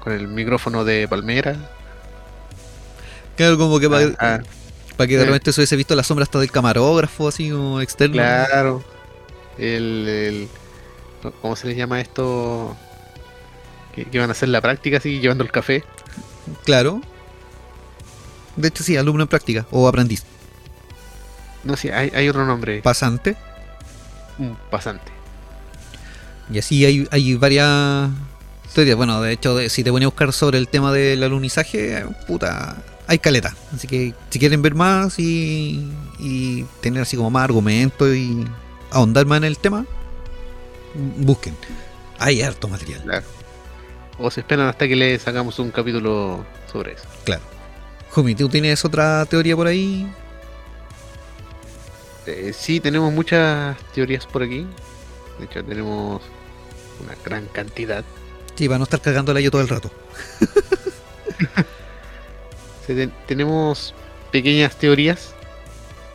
con el micrófono de palmera.
Claro, como que para
Ah,
que de
eh.
repente se hubiese visto la sombra hasta del camarógrafo, así como externo.
Claro. El, el- ¿Cómo se les llama esto? Que, que van a hacer la práctica así, llevando el café.
Claro. De hecho, sí, alumno en práctica o aprendiz.
No sé, hay, hay otro nombre.
Pasante.
Un pasante.
Y así hay, hay varias teorías. Bueno, de hecho, de- si te pones a buscar sobre el tema del alunizaje, puta, hay caleta. Así que si quieren ver más y, y tener así como más argumentos y ahondar más en el tema, busquen. Hay harto material.
Claro. O se esperan hasta que le sacamos un capítulo sobre eso.
Claro. Jumi, ¿tú tienes otra teoría por ahí?
Eh, sí, tenemos muchas teorías por aquí. De hecho, tenemos una gran cantidad.
Sí, para no estar cagándola yo todo el rato. (laughs)
Tenemos pequeñas teorías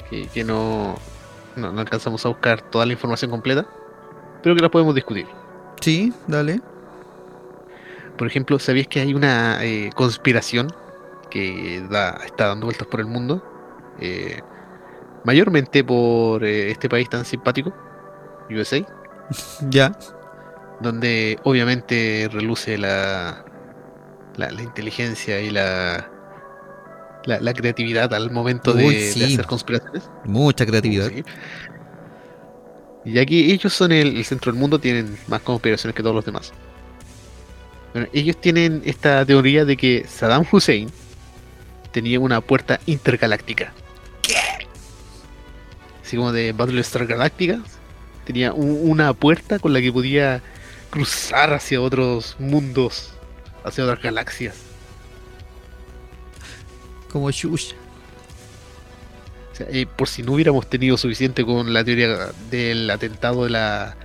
que, que no, no, no alcanzamos a buscar toda la información completa, pero que las podemos discutir.
Sí, dale.
Por ejemplo, ¿sabías que hay una eh, conspiración que da- está dando vueltas por el mundo? Eh, mayormente por eh, este país tan simpático, USA, (laughs)
Ya.
donde obviamente reluce la, la, la inteligencia y la, la, la creatividad al momento de,
Uy,
de
sí.
hacer conspiraciones.
Mucha creatividad.
Sí. Y ya que ellos son el, el centro del mundo, tienen más conspiraciones que todos los demás. Bueno, ellos tienen esta teoría de que Saddam Hussein tenía una puerta intergaláctica. Así como de Battlestar Galactica. Tenía un- una puerta con la que podía cruzar hacia otros mundos, hacia otras galaxias.
Como shush.
O sea, eh, por si no hubiéramos tenido suficiente con la teoría del atentado de la,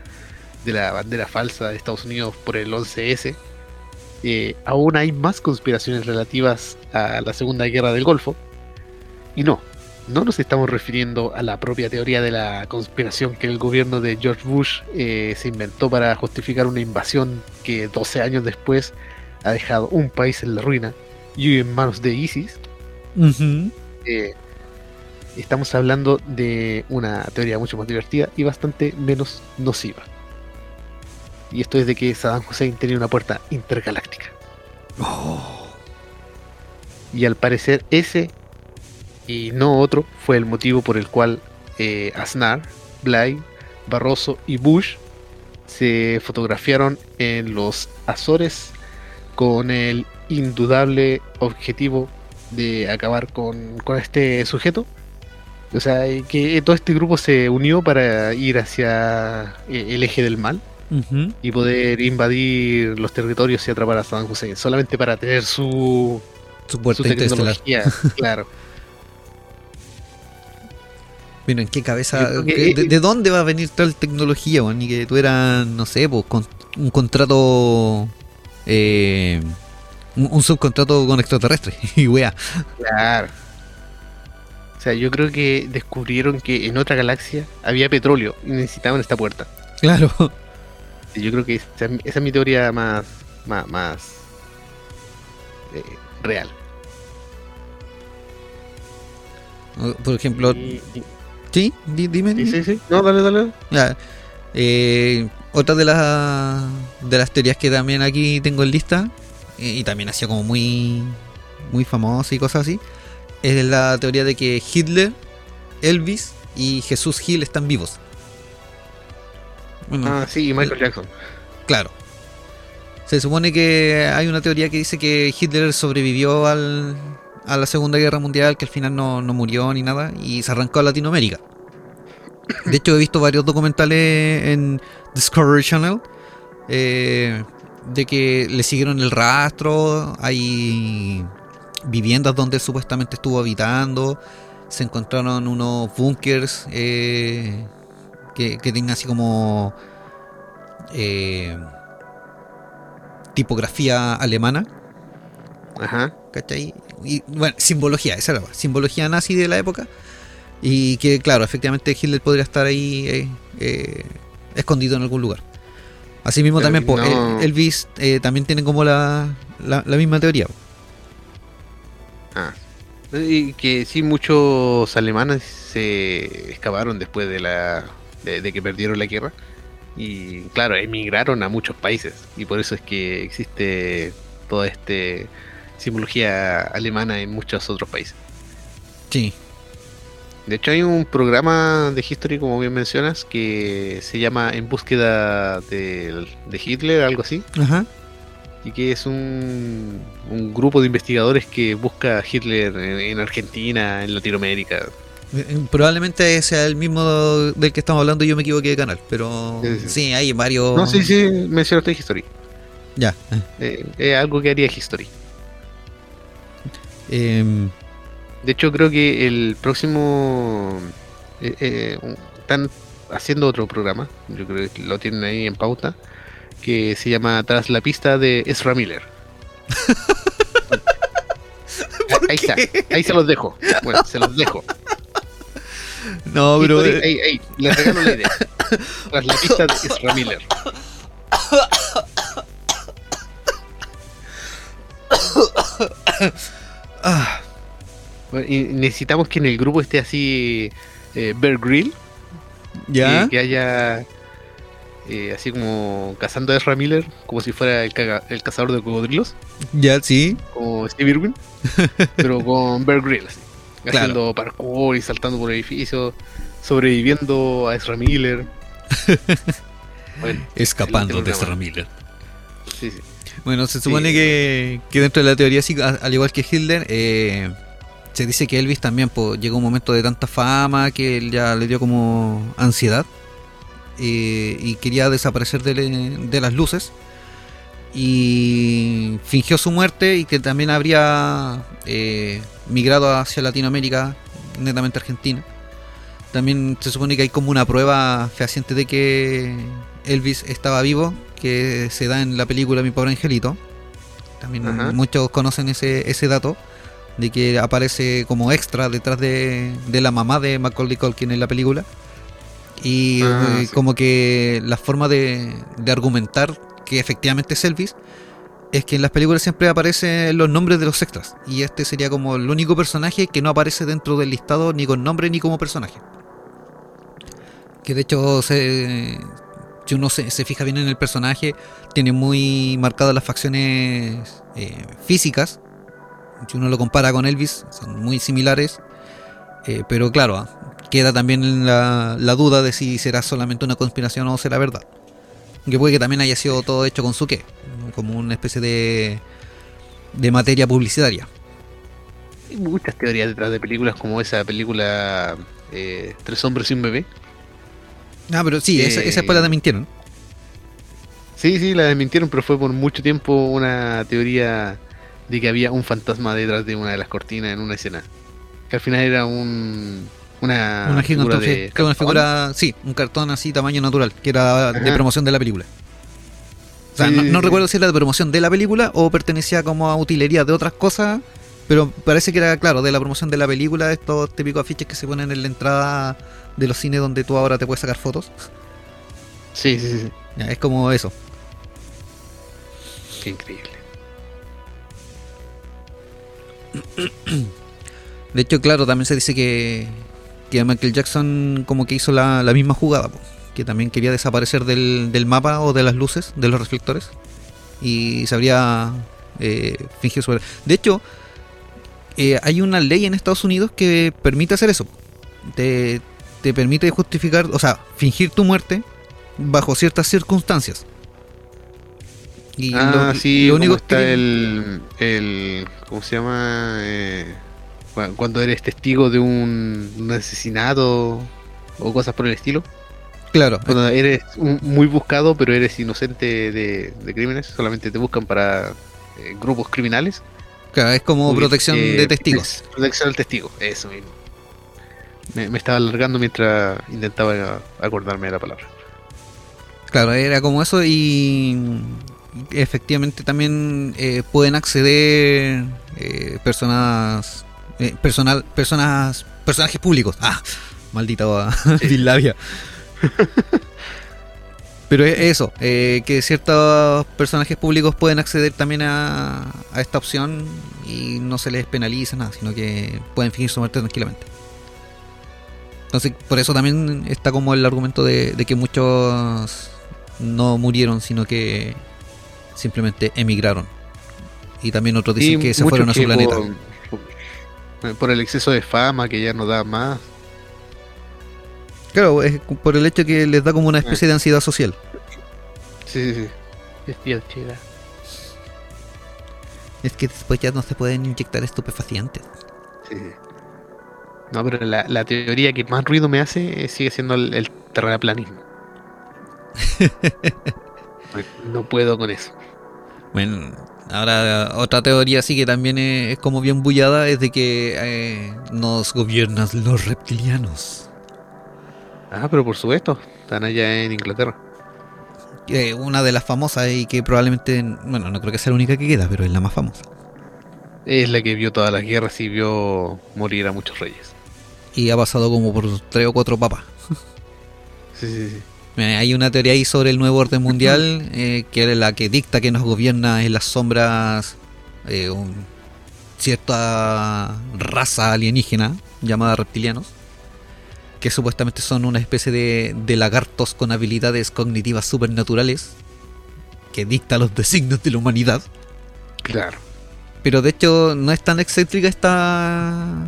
de la bandera falsa de Estados Unidos por el 11S, eh, aún hay más conspiraciones relativas a la Segunda Guerra del Golfo. Y no, no nos estamos refiriendo a la propia teoría de la conspiración que el gobierno de George Bush eh, se inventó para justificar una invasión que 12 años después ha dejado un país en la ruina y en manos de ISIS. Eh, estamos hablando de una teoría mucho más divertida y bastante menos nociva. Y esto es de que Saddam Hussein tenía una puerta intergaláctica.
Oh.
Y al parecer ese y no otro fue el motivo por el cual eh, Aznar, Bly, Barroso y Bush se fotografiaron en los Azores con el indudable objetivo de acabar con, con este sujeto. O sea, que todo este grupo se unió para ir hacia eh, el eje del mal y poder invadir los territorios y atrapar a Saddam Hussein, solamente para tener su,
Su
su tecnología, (laughs) claro.
Bueno, ¿en qué cabeza?
Creo que-
¿De, de- de dónde va a venir tal tecnología, weón? Ni que tuvieran, no sé, pues, con- un contrato. eh, un, un subcontrato con extraterrestres. (laughs) Y wea.
Claro. O sea, yo creo que descubrieron que en otra galaxia había petróleo y necesitaban esta puerta.
Claro.
Yo creo que esa, esa es mi teoría más, más, más eh, real.
Por ejemplo,
Y- y-
sí, di- dime.
sí, sí, sí. No, dale, dale.
Ya. Eh, otra de las de las teorías que también aquí tengo en lista eh, y también ha sido como muy muy famosa y cosas así es la teoría de que Hitler, Elvis y Jesús Gil están vivos. Bueno,
Ah, sí, y Michael Jackson.
claro. Se supone que hay una teoría que dice que Hitler sobrevivió al, a la Segunda Guerra Mundial, que al final no, no murió ni nada, y se arrancó a Latinoamérica. (coughs) De hecho, he visto varios documentales en Discovery Channel eh, de que le siguieron el rastro. Hay viviendas donde supuestamente estuvo habitando. Se encontraron unos bunkers eh, que, que tenían así como eh, tipografía alemana.
Ajá.
¿Cachai? Y bueno, simbología, esa era la simbología nazi de la época. Y que, claro, efectivamente Hitler podría estar ahí eh, eh, escondido en algún lugar. Asimismo,
Pero
también
no-
El- Elvis eh, también tiene como la, la, la misma teoría.
Ah. Y que sí, muchos alemanes se escaparon después de la de, de que perdieron la guerra. Y claro, emigraron a muchos países. Y por eso es que existe todo este simbología alemana en muchos otros países.
Sí.
De hecho hay un programa de History, como bien mencionas, que se llama En búsqueda de, de Hitler, algo así.
Ajá.
y que es un, un grupo de investigadores que busca a Hitler en, en Argentina, en Latinoamérica.
Eh, Probablemente sea el mismo del que estamos hablando yo me equivoqué de canal, pero
Sí, sí.
sí, hay varios...
No, sí, sí, mencionaste History.
Ya.
Eh, es algo que haría History.
Em,
De hecho, creo que el próximo. eh, eh, están haciendo otro programa. Yo creo que lo tienen ahí en pauta. Que se llama Tras la pista de Ezra Miller. (laughs) ahí está. Ahí se los dejo. Bueno, se los dejo.
no, pero...
History,
eh,
ahí, ahí, les regalo la idea. Tras la pista de Ezra Miller. (coughs)
ah,
Bueno, y necesitamos que en el grupo esté así. Eh, Bear Grill.
ya.
que, que haya eh, así como cazando a Ezra Miller como si fuera el, caga- el cazador de cocodrilos
Ya, sí.
como Steve Irwin (laughs) pero con Bear Grylls así,
Claro.
haciendo parkour y saltando por edificios sobreviviendo a Ezra Miller (laughs) bueno,
Escapando de. Ezra Miller.
sí, sí.
Bueno, se supone
Sí.
que, que dentro de la teoría, sí, a- al igual que Hitler, eh, se dice que Elvis también pues, llegó un momento de tanta fama que él ya le dio como ansiedad eh, y quería desaparecer de, le- de las luces y fingió su muerte y que también habría eh, migrado hacia Latinoamérica, netamente Argentina. También se supone que hay como una prueba fehaciente de que Elvis estaba vivo, que se da en la película Mi pobre angelito. También
Ajá.
muchos conocen ese, ese dato, de que aparece como extra detrás de, de la mamá de Macaulay Culkin en la película. Y
Ah,
eh,
sí.
como que la forma de, de argumentar que efectivamente es Elvis es que en las películas siempre aparecen los nombres de los extras. Y este sería como el único personaje que no aparece dentro del listado ni con nombre ni como personaje. Que de hecho, se, si uno se, se fija bien en el personaje, tiene muy marcadas las facciones eh, físicas. Si uno lo compara con Elvis, son muy similares. Eh, pero claro, queda también la, la duda de si será solamente una conspiración o será verdad. Que puede que también haya sido todo hecho con su qué, como una especie de, de materia publicitaria.
hay muchas teorías detrás de películas como esa película eh, Tres hombres y un bebé
Ah, pero sí, esa, esa después la desmintieron.
Sí, sí, la desmintieron, pero fue por mucho tiempo una teoría de que había un fantasma detrás de una de las cortinas en una escena. Que al final era un. Una,
una
figura de.
claro, una figura, sí, un cartón así tamaño natural, que era de promoción de la película. O sea,
Sí,
no,
sí,
no
sí.
recuerdo si era de promoción de la película o pertenecía como a utilería de otras cosas, pero parece que era, claro, de la promoción de la película, estos típicos afiches que se ponen en la entrada de los cines donde tú ahora te puedes sacar fotos.
Sí, sí, sí.
Ya, es como eso.
Qué increíble.
De hecho, claro, también se dice que, que Michael Jackson como que hizo la, la misma jugada, po, que también quería desaparecer del, del mapa o de las luces, de los reflectores, y se habría eh, fingido su... De hecho, eh, hay una ley en Estados Unidos que permite hacer eso. Te, te permite justificar, o sea, fingir tu muerte bajo ciertas circunstancias. Y
ah,
lo-
sí,
lo único
está
que-
el, el. ¿Cómo se llama? Eh, cu- cuando eres testigo de un, un asesinato o cosas por el estilo.
Claro,
Cuando eres un- muy buscado, pero eres inocente de, de crímenes, solamente te buscan para eh, grupos criminales.
claro, es como
Uy,
protección
eh,
de testigos.
prote- Protección al testigo, eso mismo. Me, me estaba alargando mientras intentaba acordarme de la palabra.
Claro, era como eso y efectivamente también eh, pueden acceder eh, personas, eh, personal, personas, personajes públicos. Ah, maldita (laughs)
Sí.
bislabia. (laughs) Pero es eso, que ciertos personajes públicos pueden acceder también a, a esta opción y no se les penaliza nada, sino que pueden fingir su muerte tranquilamente. Entonces, por eso también está como el argumento de, de que muchos no murieron, sino que simplemente emigraron Y también otros dicen
Y
que se fueron a su
que
planeta.
Por, por el exceso de fama que ya no da más.
Claro, es por el hecho que les da como una especie de ansiedad social.
Sí, sí, sí.
Es que después ya no se pueden inyectar estupefacientes.
Sí. No, pero la, la teoría que más ruido me hace eh, sigue siendo el, el terraplanismo. (laughs) no puedo con eso.
Bueno, ahora otra teoría sí que también es, es como bien bullada es de que eh, nos gobiernan los reptilianos.
Ah, pero por supuesto, están allá en Inglaterra.
Eh, una de las famosas y que probablemente, bueno, no creo que sea la única que queda, pero es la más famosa.
Es la que vio todas las guerras y vio morir a muchos reyes.
Y ha pasado como por tres o cuatro papas. (laughs)
Sí, sí, sí.
Hay una teoría ahí sobre el nuevo orden mundial, (laughs) eh, que es la que dicta que nos gobierna en las sombras eh, un- cierta raza alienígena llamada reptilianos, que supuestamente son una especie de, de lagartos con habilidades cognitivas supernaturales, que dicta los designios de la humanidad.
Claro.
Pero de hecho no es tan excéntrica esta,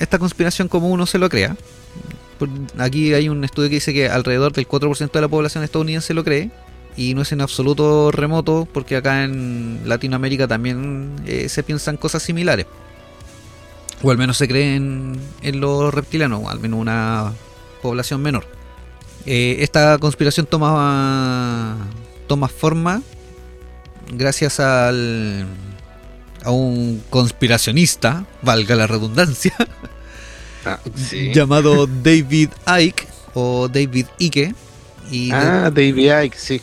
esta conspiración como uno se lo crea. Aquí hay un estudio que dice que alrededor del 4% de la población estadounidense lo cree. Y no es en absoluto remoto porque acá en Latinoamérica también eh, se piensan cosas similares. O al menos se creen en los reptilianos, al menos una población menor. Eh, esta conspiración toma, toma forma gracias al, a un conspiracionista, valga la redundancia, (laughs)
Ah, sí.
llamado David Icke o David Icke. Y de-
Ah, David Icke, sí.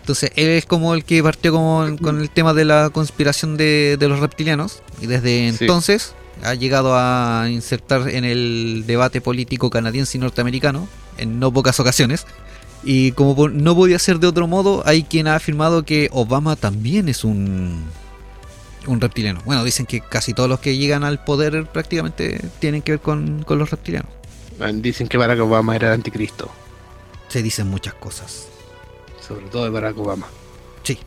entonces él es como el que partió con, con el tema de la conspiración de, de los reptilianos y desde
Sí.
entonces ha llegado a insertar en el debate político canadiense y norteamericano en no pocas ocasiones. Y como no podía ser de otro modo, hay quien ha afirmado que Obama también es un, un reptiliano. Bueno, dicen que casi todos los que llegan al poder prácticamente tienen que ver con, con los reptilianos.
Dicen que Barack Obama era el anticristo.
Se dicen muchas cosas.
Sobre todo de Barack Obama.
Sí.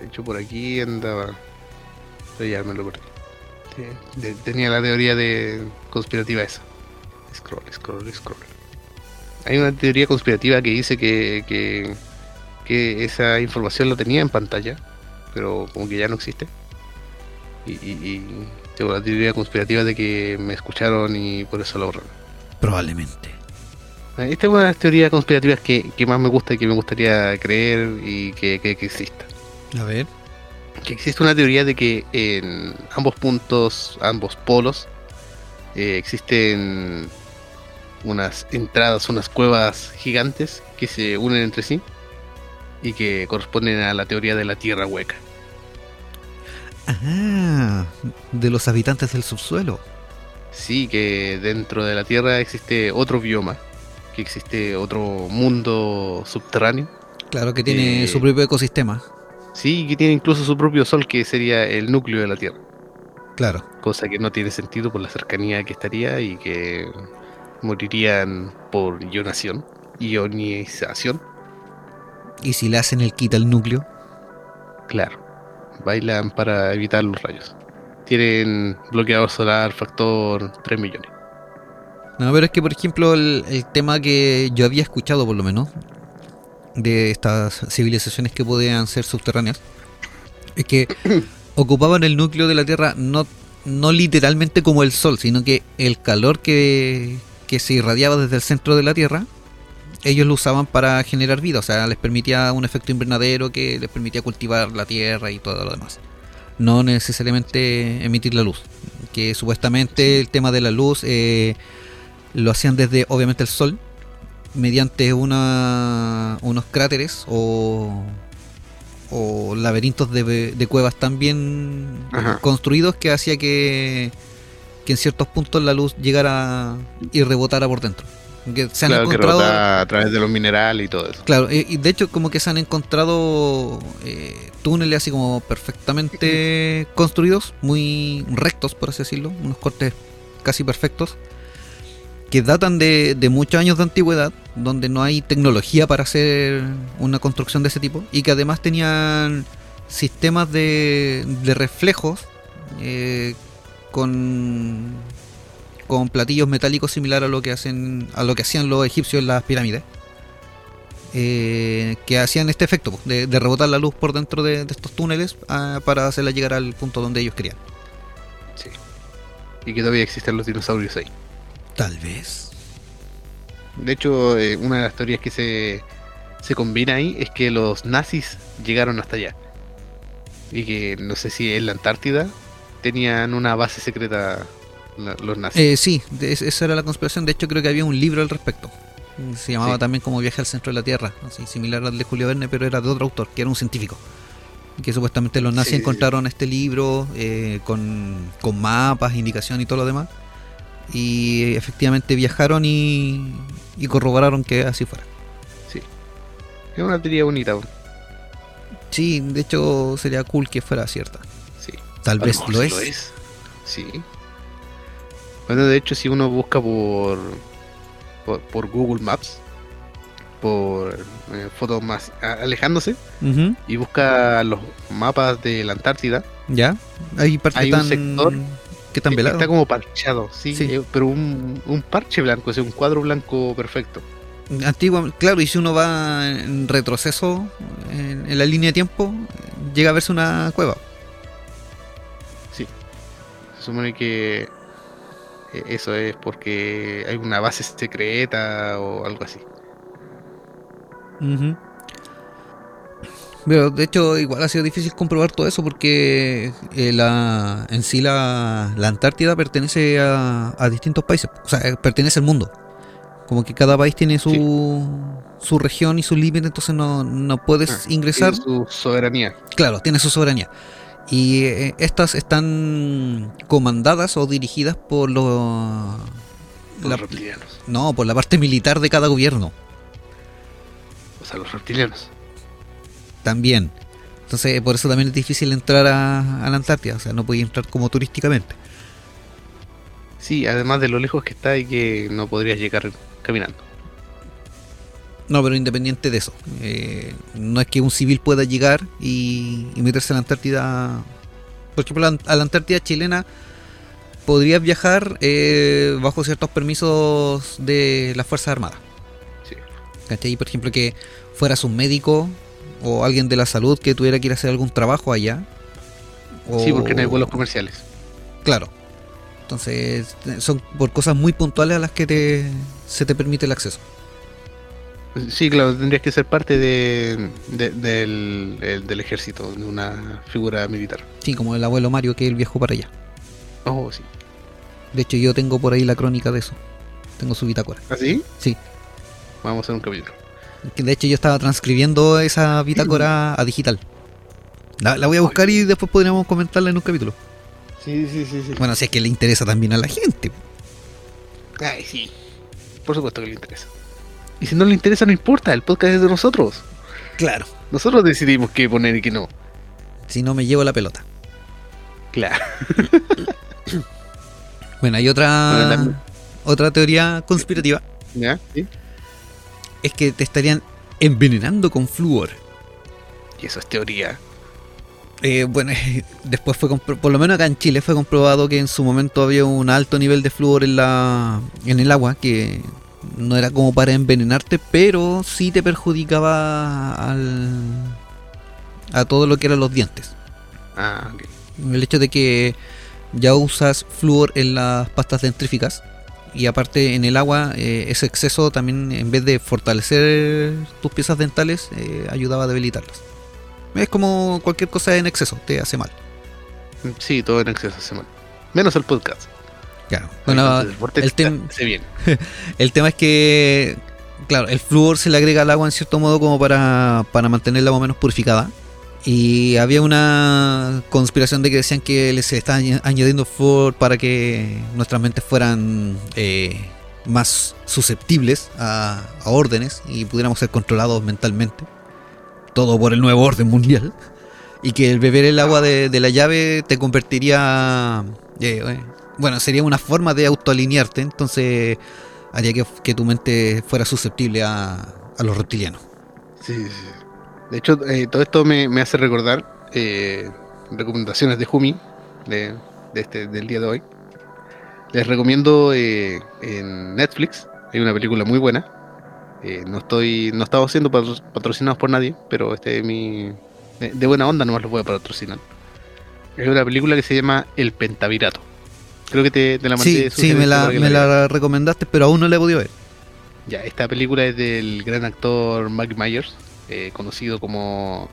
De hecho, por aquí andaba. Pero ya me lo perdí. Tenía la teoría de conspirativa esa. Scroll, scroll, scroll. Hay una teoría conspirativa que dice que, que, que esa información la tenía en pantalla, pero como que ya no existe. Y, y, y tengo la teoría conspirativa de que me escucharon y por eso lo borraron.
Probablemente.
Esta es una de las teorías conspirativas que, que más me gusta y que me gustaría creer y que, que, que exista.
A ver.
Que existe una teoría de que en ambos puntos, ambos polos, eh, existen unas entradas, unas cuevas gigantes que se unen entre sí y que corresponden a la teoría de la tierra hueca.
Ah, de los habitantes del subsuelo.
Sí, que dentro de la tierra existe otro bioma, que existe otro mundo subterráneo.
Claro que tiene
Eh,
su propio ecosistema.
Sí, que tiene incluso su propio sol, que sería el núcleo de la Tierra.
Claro.
Cosa que no tiene sentido por la cercanía que estaría y que morirían por ionación, ionización.
Y si le hacen el quita al núcleo.
Claro, bailan para evitar los rayos. Tienen bloqueador solar factor 3 millones.
No, pero es que, por ejemplo, el, el tema que yo había escuchado, por lo menos, de estas civilizaciones que podían ser subterráneas, es que (coughs) ocupaban el núcleo de la Tierra no, no literalmente como el Sol, sino que el calor que, que se irradiaba desde el centro de la Tierra, ellos lo usaban para generar vida, o sea, les permitía un efecto invernadero que les permitía cultivar la Tierra y todo lo demás. No necesariamente emitir la luz, que supuestamente el tema de la luz eh, lo hacían desde obviamente el Sol, mediante una, unos cráteres o, o laberintos de, de cuevas tan bien
Ajá.
construidos que hacía que, que en ciertos puntos la luz llegara y rebotara por dentro. Que se han
que
encontrado,
a través de los minerales y todo eso.
claro, y de hecho como que se han encontrado eh, túneles así como perfectamente (laughs) construidos, muy rectos por así decirlo, unos cortes casi perfectos, que datan de, de muchos años de antigüedad, donde no hay tecnología para hacer una construcción de ese tipo, y que además tenían sistemas de, de reflejos eh, con, con platillos metálicos similar a lo que hacen a lo que hacían los egipcios en las pirámides. eh, que hacían este efecto de, de rebotar la luz por dentro de, de estos túneles ah, para hacerla llegar al punto donde ellos querían.
Sí. Y que todavía existen los dinosaurios ahí.
Tal vez.
De hecho, eh, una de las teorías que se, se combina ahí es que los nazis llegaron hasta allá. Y que no sé si en la Antártida tenían una base secreta la- los nazis.
Eh, sí, de- es- esa era la conspiración. De hecho, creo que había un libro al respecto. Se llamaba
Sí.
también como Viaje al centro de la Tierra, así similar al de Julio Verne, pero era de otro autor, que era un científico. Y que supuestamente los nazis
Sí, sí, sí.
encontraron este libro eh, con, con mapas, indicación y todo lo demás. Y efectivamente viajaron y, y corroboraron que así fuera.
Es una teoría bonita.
Sí, de hecho sería cool que fuera cierta.
Sí.
Tal
A lo
vez
mejor
lo
sí
es.
Sí. Bueno, de hecho, si uno busca por por, por Google Maps, por eh, fotos más alejándose, y busca los mapas de la Antártida,
¿Ya? Hay
Hay un
tan...
sector
que tan velado.
está como parchado, sí,
Sí.
eh, pero un, un parche blanco, es un cuadro blanco perfecto.
Antigua, claro, y si uno va en retroceso en, en la línea de tiempo, llega a verse una cueva.
Se supone que eso es porque hay una base secreta o algo así.
Pero de hecho, igual ha sido difícil comprobar todo eso porque eh, la, en sí la, la Antártida pertenece a, a distintos países, o sea, pertenece al mundo. Como que cada país tiene su, su región y su límite, entonces no, no puedes
Ah,
ingresar.
tiene su soberanía.
Claro, tiene su soberanía. Y eh, estas están comandadas o dirigidas por los...
Los
la-
reptilianos.
no, por la parte militar de cada gobierno.
O sea, los reptilianos.
También. Entonces, por eso también es difícil entrar a, a la Antártida. O sea, no puedes entrar como turísticamente.
Sí, además de lo lejos que está y que no podrías llegar caminando.
No, pero independiente de eso. eh, no es que un civil pueda llegar y, y meterse a la Antártida. Por ejemplo, a la Antártida chilena podrías viajar eh, bajo ciertos permisos de las Fuerzas Armadas.
Sí.
¿Cachai? Por ejemplo, que fueras un médico o alguien de la salud que tuviera que ir a hacer algún trabajo allá.
Sí, porque no hay vuelos comerciales.
Claro. Entonces, son por cosas muy puntuales a las que te, se te permite el acceso.
Sí, claro, tendrías que ser parte de, de- del, el- del ejército, de una figura militar.
Sí, como el abuelo Mario que él viajó para allá.
Oh, sí.
De hecho, yo tengo por ahí la crónica de eso. Tengo su bitácora.
¿Así?
Sí.
Vamos a hacer un capítulo.
De hecho, yo estaba transcribiendo esa bitácora a digital. La, la voy a buscar y después podríamos comentarla en un capítulo.
Sí, sí, sí, sí.
Bueno, si es que le interesa también a la gente.
Ay, sí. Por supuesto que le interesa. Y si no le interesa, no importa, el podcast es de nosotros.
Claro.
Nosotros decidimos qué poner y qué no.
Si no me llevo la pelota.
Claro. (coughs)
Bueno, hay
Bueno,
otra, otra teoría conspirativa.
¿Ya? ¿Sí?
Es que te estarían envenenando con flúor.
Y eso es teoría.
Eh, bueno, (laughs) después fue, por lo menos acá en Chile fue comprobado que en su momento había un alto nivel de flúor en, la, en el agua, que no era como para envenenarte, pero sí te perjudicaba al, a todo lo que eran los dientes.
Ah, ok.
El hecho de que ya usas flúor en las pastas dentríficas y aparte en el agua, eh, ese exceso también en vez de fortalecer tus piezas dentales, eh, ayudaba a debilitarlas. Es como cualquier cosa en exceso, te hace mal.
Sí, todo en exceso hace mal. Menos el podcast.
Claro. Bueno,
el
el tem-
hace bien. (laughs)
el tema es que, claro, el flúor se le agrega al agua en cierto modo como para, para mantenerla más o menos purificada. Y había una conspiración de que decían que se le estaba añ- añadiendo flúor para que nuestras mentes fueran eh, más susceptibles a, a órdenes y pudiéramos ser controlados mentalmente. Todo por el nuevo orden mundial. Y que el beber el agua de, de la llave te convertiría... eh, bueno, sería una forma de autoalinearte, entonces haría que, tu mente fuera susceptible a, a los reptilianos.
Sí, sí. De hecho, eh, todo esto me, hace recordar eh, recomendaciones de Jumi de, este, del día de hoy. Les recomiendo eh, en Netflix, hay una película muy buena. No estoy, no estamos siendo patro- patrocinados por nadie, pero este es mi de buena onda nomás los voy a patrocinar. Es una película que se llama El Pentavirato. Creo que te, te la mandé.
Sí, sí, me la, me la recomendaste, pero aún no la he podido ver.
Ya, esta película es del gran actor Mike Myers, eh, conocido como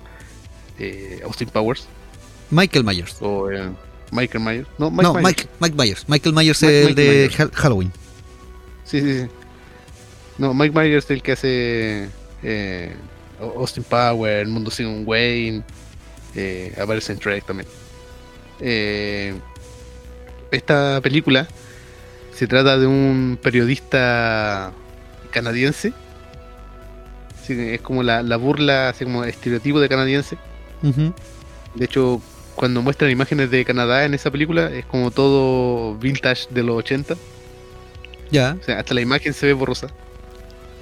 eh, Austin Powers
Michael Myers.
o eh, Michael Myers. No, Mike
no,
Myers.
Mike, Mike Myers. Michael Myers
Mike-
es el
Mike
de
Myers.
Halloween.
Sí, sí, sí. No, Mike Myers es el que hace eh, Austin Power, El Mundo Sin Wayne, aparece en Trek también. Eh, esta película se trata de un periodista canadiense. Es como la, la burla, así como estereotipo de canadiense. De hecho, cuando muestran imágenes de Canadá en esa película, es como todo vintage de los 80.
Ya.
O sea, hasta la imagen se ve borrosa.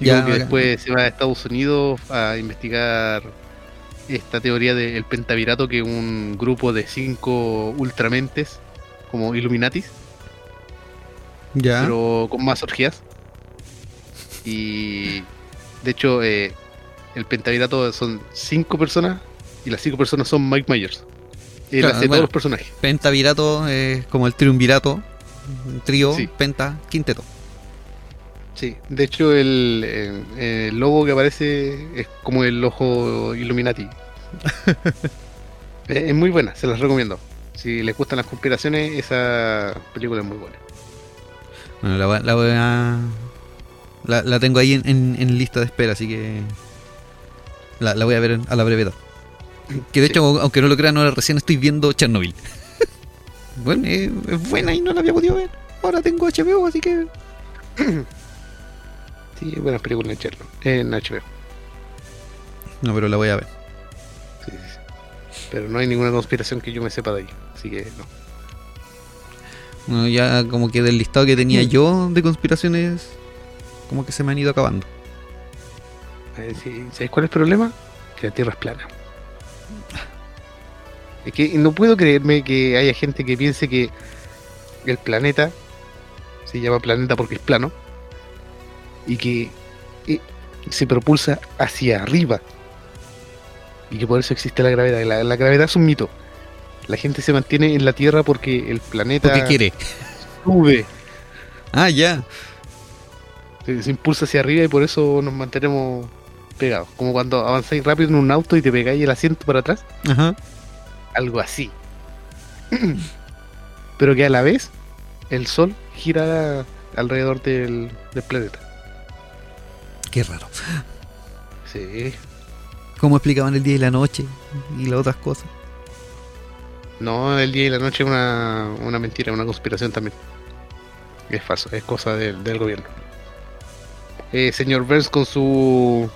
Y
Ya,
que después se va a Estados Unidos a investigar esta teoría del pentavirato, que es un grupo de cinco ultramentes, como Illuminatis,
Ya.
pero con más orgías. Y de hecho, eh, el pentavirato son cinco personas y las cinco personas son Mike Myers. Él
Claro,
hace
bueno.
todos los personajes.
Pentavirato es como el triunvirato. un Trío,
Sí.
penta, quinteto.
Sí, de hecho el, el- el logo que aparece es como el ojo Illuminati. (laughs) es, es muy buena, se las recomiendo. Si les gustan las conspiraciones, esa película es muy buena.
Bueno, la, voy- la voy a. La, la tengo ahí en, en- en lista de espera, así que. La, la voy a ver a la brevedad. Que de
Sí.
hecho, aunque no lo crean, ahora recién estoy viendo Chernobyl. (laughs) bueno, es, es buena y no la había podido ver. Ahora tengo HBO, así que.
Sí, buenas películas en Chernobyl, en HBO.
No, pero la voy a ver.
Pero no hay ninguna conspiración que yo me sepa de ahí, así que no.
Bueno, ya como que del listado que tenía yo de conspiraciones, como que se me han ido acabando.
¿Sabes cuál es el problema? Que la Tierra es plana. Es que no puedo creerme que haya gente que piense que el planeta se llama planeta porque es plano y que eh, se propulsa hacia arriba y que por eso existe la gravedad. La, la gravedad es un mito. La gente se mantiene en la Tierra porque el planeta
¿Por qué quiere?
sube,
Ah, ya.
se, se impulsa hacia arriba y por eso nos mantenemos pegados. Como cuando avanzáis rápido en un auto y te pegáis el asiento para atrás.
Ajá.
algo así. (clears throat) Pero que a la vez el Sol gira alrededor del, del planeta.
Qué raro.
Sí.
¿Cómo explicaban el día y la noche y las otras cosas?
No, el día y la noche es una, una mentira, una conspiración también. Es falso, es cosa del, del gobierno. Eh, señor Burns con su.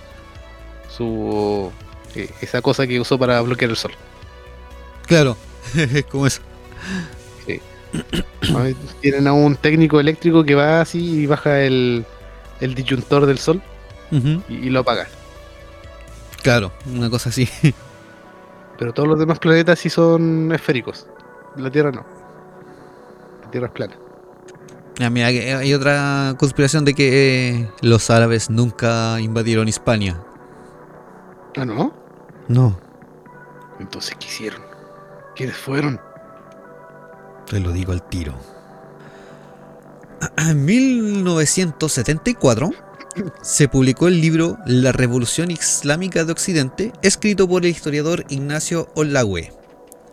su. eh, esa cosa que usó para bloquear el sol.
Claro, (laughs) es como eso.
Tienen a un técnico eléctrico que va así y baja el, el disyuntor del sol y, y lo apaga.
Claro, una cosa así. (laughs)
Pero todos los demás planetas sí son esféricos. La Tierra no. La Tierra es plana.
Ya, mira, hay otra conspiración de que eh, los árabes nunca invadieron Hispania.
Ah, ¿no?
No,
Entonces, ¿qué hicieron? ¿Quiénes fueron?
te lo digo al tiro. (clears throat) En 1974 se publicó el libro La Revolución Islámica de Occidente, escrito por el historiador Ignacio Olagüe,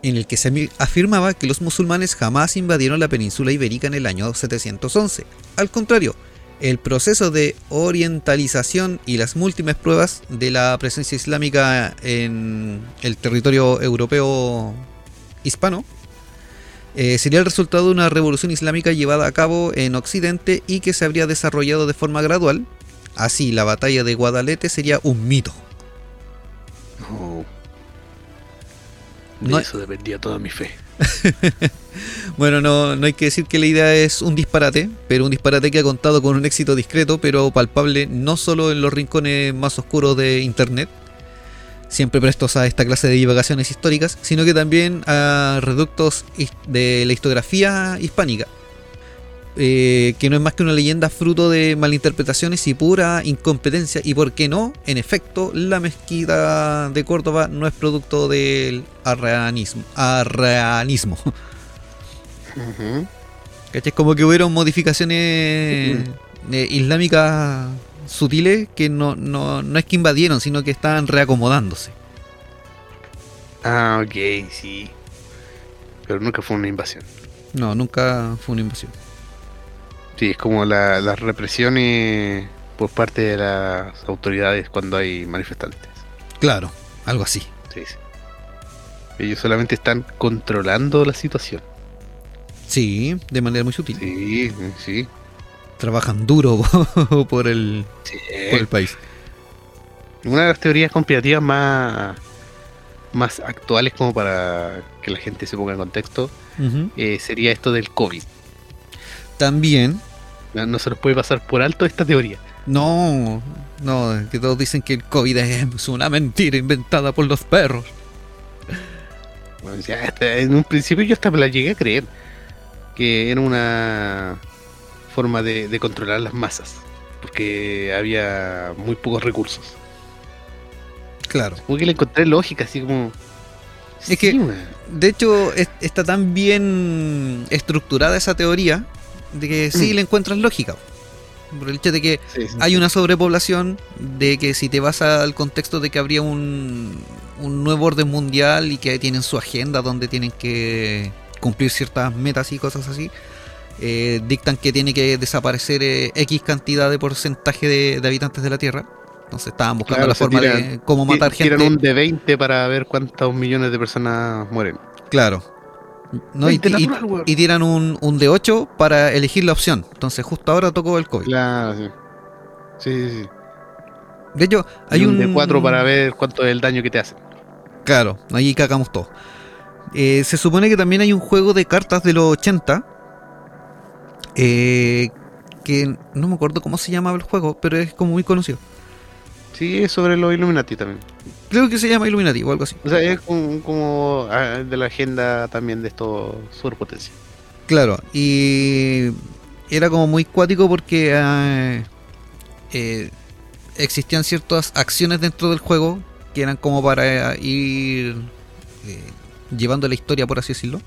en el que se afirmaba que los musulmanes jamás invadieron la península ibérica en el año 711. Al contrario, el proceso de orientalización y las múltiples pruebas de la presencia islámica en el territorio europeo hispano eh, sería el resultado de una revolución islámica llevada a cabo en Occidente y que se habría desarrollado de forma gradual. Así, la batalla de Guadalete sería un mito.
No. De
No-
eso dependía toda mi fe. (laughs)
Bueno, no, no hay que decir que la idea es un disparate, pero un disparate que ha contado con un éxito discreto, pero palpable no solo en los rincones más oscuros de Internet, siempre prestos a esta clase de divagaciones históricas, sino que también a reductos de la historiografía hispánica, eh, que no es más que una leyenda fruto de malinterpretaciones y pura incompetencia, y por qué no, en efecto, la mezquita de Córdoba no es producto del arreanismo. arreanismo. (laughs)
Ujú.
¿Cachai? Como que hubieron modificaciones eh, islámicas sutiles que no, no, no es que invadieron, sino que estaban reacomodándose.
Ah, ok, sí. Pero nunca fue una invasión.
No, nunca fue una invasión.
Sí, es como la- las represiones por parte de las autoridades cuando hay manifestantes.
Claro, algo así.
Sí, sí. Ellos solamente están controlando la situación.
Sí, de manera muy sutil.
Sí, sí.
Trabajan duro (laughs) por el,
sí.
por el país.
Una de las teorías conspirativas más, más actuales como para que la gente se ponga en contexto eh, sería esto del COVID.
También,
No, no se nos puede pasar por alto esta teoría.
no, no, que todos dicen que el COVID es una mentira inventada por los perros.
Bueno, ya, hasta- en un principio yo hasta me la llegué a creer. Que era una forma de, de controlar las masas. Porque había muy pocos recursos.
Claro.
Como que le encontré lógica, así como...
Es que-. De hecho, es- está tan bien estructurada esa teoría de que sí
Mm.
le encuentras lógica. Por el hecho de que
Sí, sí.
hay una sobrepoblación, de que si te vas al contexto de que habría un, un nuevo orden mundial y que tienen su agenda donde tienen que cumplir ciertas metas y cosas así, eh, dictan que tiene que desaparecer eh, X cantidad de porcentaje de, de habitantes de la Tierra. Entonces estaban buscando
Claro,
la forma de
tiran-
cómo matar
Tiran
gente.
un de 20 para ver cuántos millones de personas mueren.
Claro. No, y,
20
y-
natural, weón.
y tiran un, un de 8 para elegir la opción. Entonces justo ahora tocó el COVID.
Claro, sí. Sí, sí, sí.
De hecho,
Hay
hay
un
un...
de 4 para ver cuánto es el daño que te hacen.
Claro, ahí cagamos todo. Eh, se supone que también hay un juego de cartas de los 80. eh, que no me acuerdo cómo se llamaba el juego, pero es como muy conocido.
Sí, es sobre los Illuminati también.
Creo que se llama Illuminati o algo así.
O sea, es como, como, ah, de la agenda también de estos superpotencias.
Claro, y era como muy cuático porque ah, eh, existían ciertas acciones dentro del juego que eran como para ir eh, llevando la historia, por así decirlo.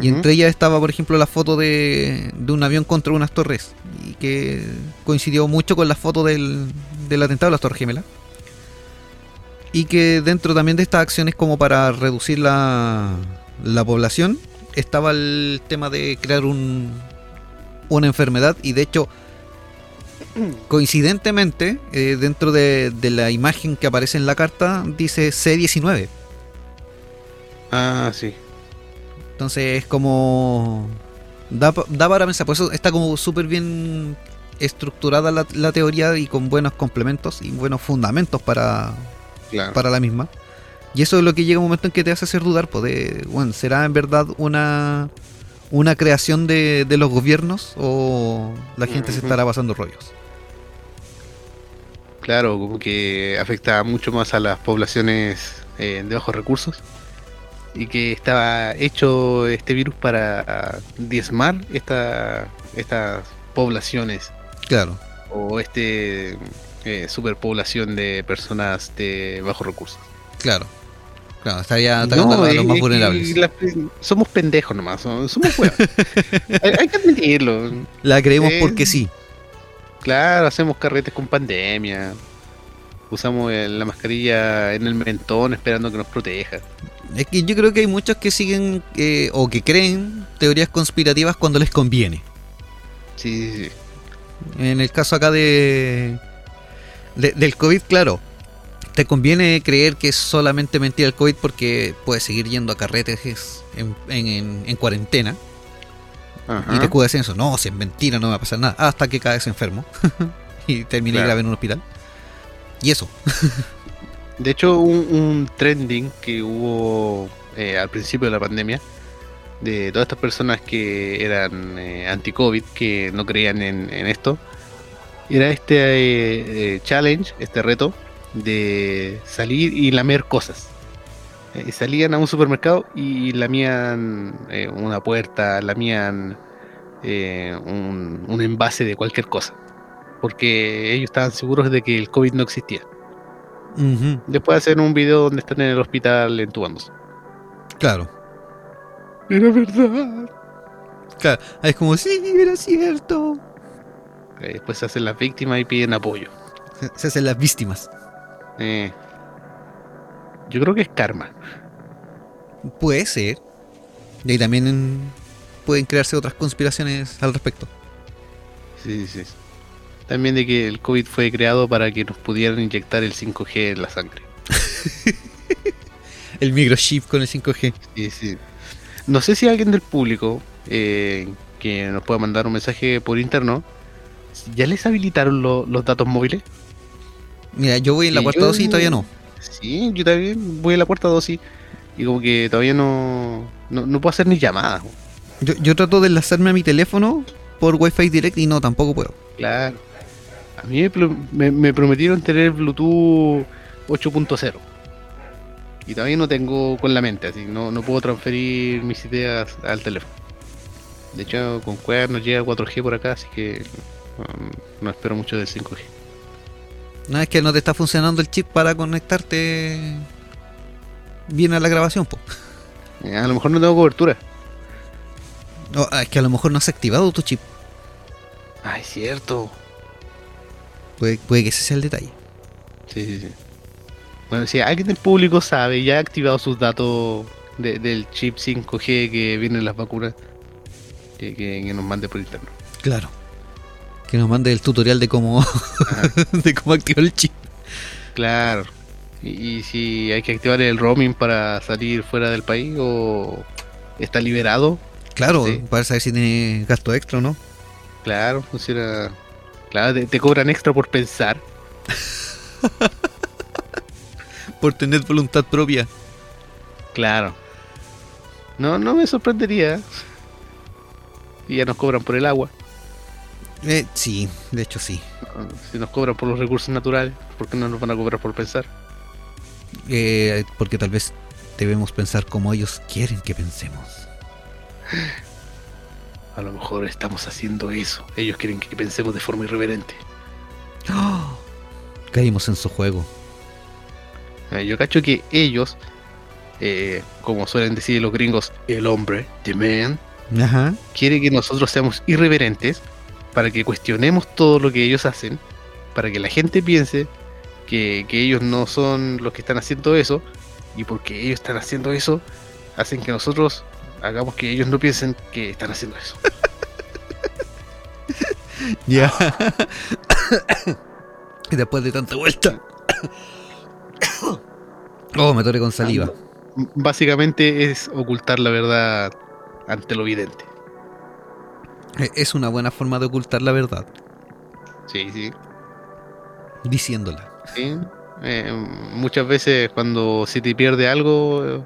Y entre ellas estaba, por ejemplo, la foto de, de un avión contra unas torres, y que coincidió mucho con la foto del, del atentado de las Torres Gemelas. Y que dentro también de estas acciones, como para reducir la, la población, estaba el tema de crear un, una enfermedad. Y de hecho, (clears throat) coincidentemente, eh, dentro de, de la imagen que aparece en la carta, dice C19.
Ah, sí.
Entonces es como. Da, da para pensar, por eso está como súper bien estructurada la, la teoría y con buenos complementos y buenos fundamentos para,
Claro.
para la misma. Y eso es lo que llega un momento en que te hace hacer dudar, pues, de, bueno, ¿será en verdad una, una creación de, de los gobiernos o la gente se estará pasando rollos?
Claro, como que afecta mucho más a las poblaciones eh, de bajos recursos. Y que estaba hecho este virus para diezmar esta, estas poblaciones
Claro,
o este eh, superpoblación de personas de bajos recursos.
claro. Claro, estaría atacando a
es-
los más vulnerables.
la- somos pendejos nomás, somos, huevos. (laughs) hay, hay que admitirlo.
La creemos
eh,
porque sí.
Claro, hacemos carretes con pandemia. Usamos la mascarilla en el mentón esperando que nos proteja.
Es que yo creo que hay muchos que siguen eh, o que creen teorías conspirativas cuando les conviene.
Sí, sí, sí.
En el caso acá de, de- del COVID, claro, te conviene creer que es solamente mentira el COVID porque puedes seguir yendo a carretes en, en- en- en cuarentena
Ajá.
y te cuidas en eso. No, si es mentira, no me va a pasar nada. Hasta que caes enfermo (laughs) y termines
Claro.
grave en un hospital. Y eso.
De hecho, un, un trending que hubo eh, al principio de la pandemia de todas estas personas que eran eh, anti-COVID, que no creían en, en esto, era este eh, eh, challenge, este reto, de salir y lamer cosas. Eh, salían a un supermercado y lamían una puerta, lamían un, un envase de cualquier cosa. Porque ellos estaban seguros de que el COVID no existía.
Ujú,
Después hacen un video donde están en el hospital entubándose.
Claro.
Era verdad.
Claro. Es como, sí, era cierto.
Eh, Después se hacen las víctimas y piden apoyo.
Se- Se hacen las víctimas.
Eh, yo creo que es karma.
Puede ser. Y ahí también en- pueden crearse otras conspiraciones al respecto.
Sí, sí, sí. También de que el COVID fue creado para que nos pudieran inyectar el 5G en la sangre. (laughs)
El microchip con el 5G.
Sí, sí. No sé si alguien del público eh, que nos pueda mandar un mensaje por interno, ¿ya les habilitaron lo- los datos móviles?
Mira, yo voy en la
yo-
dosis y todavía no.
Sí, yo también voy a la cuarta dosis y como que todavía no, no, no puedo hacer ni llamadas.
Yo, yo trato de enlazarme a mi teléfono por Wi-Fi Direct y no, tampoco puedo.
Claro. A mí me, pro- me- me prometieron tener Bluetooth 8.0. Y todavía no tengo con la mente, así no, no puedo transferir mis ideas al teléfono. De hecho, con Cueva nos llega 4G por acá, así que um, no espero mucho del 5G.
No es que no te está funcionando el chip para conectarte bien a la grabación, po.
Eh, A lo mejor no tengo cobertura.
No, ah, es que a lo mejor no has activado tu chip.
Ay, cierto.
Puede, puede que ese sea el detalle.
Sí, sí, sí. Bueno, si alguien del público sabe, ya ha activado sus datos de- del chip 5G que viene en las vacunas, que, que- que nos mande por interno.
Claro. Que nos mande el tutorial de cómo, (laughs) de cómo activar el chip.
Claro. Y, y si hay que activar el roaming para salir fuera del país o está liberado,
Claro,
Sí.
para saber si tiene gasto extra o no.
claro, funciona. Claro, te, te cobran extra por pensar. (laughs)
Por tener voluntad propia.
Claro. No, no me sorprendería. Y ya nos cobran por el agua.
Eh, sí, de hecho sí.
Si nos cobran por los recursos naturales, ¿por qué no nos van a cobrar por pensar?
Eh, porque tal vez debemos pensar como ellos quieren que pensemos.
A lo mejor estamos haciendo eso. Ellos quieren que pensemos de forma irreverente.
¡Oh! Caímos en su juego.
Eh, Yo cacho que ellos, eh, como suelen decir los gringos, el hombre, the man,
Ajá.
quiere que nosotros seamos irreverentes para que cuestionemos todo lo que ellos hacen, para que la gente piense que, que ellos no son los que están haciendo eso, y porque ellos están haciendo eso, hacen que nosotros hagamos que ellos no piensen que están haciendo eso. (laughs)
Ya. (coughs) después de tanta vuelta. (coughs) oh, me toré con saliva.
Básicamente es ocultar la verdad ante lo evidente.
Eh, Es una buena forma de ocultar la verdad.
Sí, sí.
Diciéndola.
Sí, eh, muchas veces cuando se te pierde algo,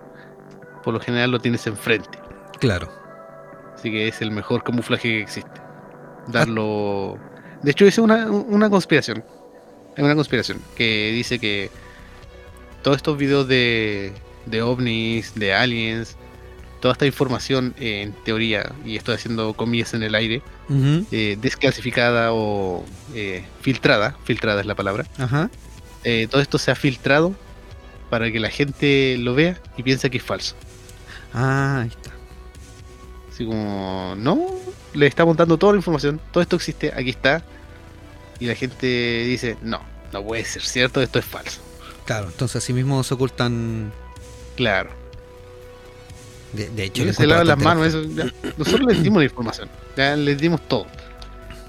por lo general lo tienes enfrente.
Claro.
Así que es el mejor camuflaje que existe. Darlo. De hecho, es una, una conspiración. Es una conspiración que dice que todos estos videos de, de ovnis, de aliens, toda esta información eh, en teoría, y estoy haciendo comillas en el aire, eh, desclasificada o eh, filtrada, filtrada es la palabra,
Ajá.
eh, todo esto se ha filtrado para que la gente lo vea y piense que es falso.
Ah, ahí está.
Así como, no, le estamos dando toda la información, todo esto existe, aquí está. Y la gente dice, no, no puede ser cierto, esto es falso.
Claro, entonces así mismo se ocultan.
Claro.
De, de hecho,
Y
le
se lavan las manos,
lógica.
eso, ya. nosotros les dimos la información, ya les dimos todo.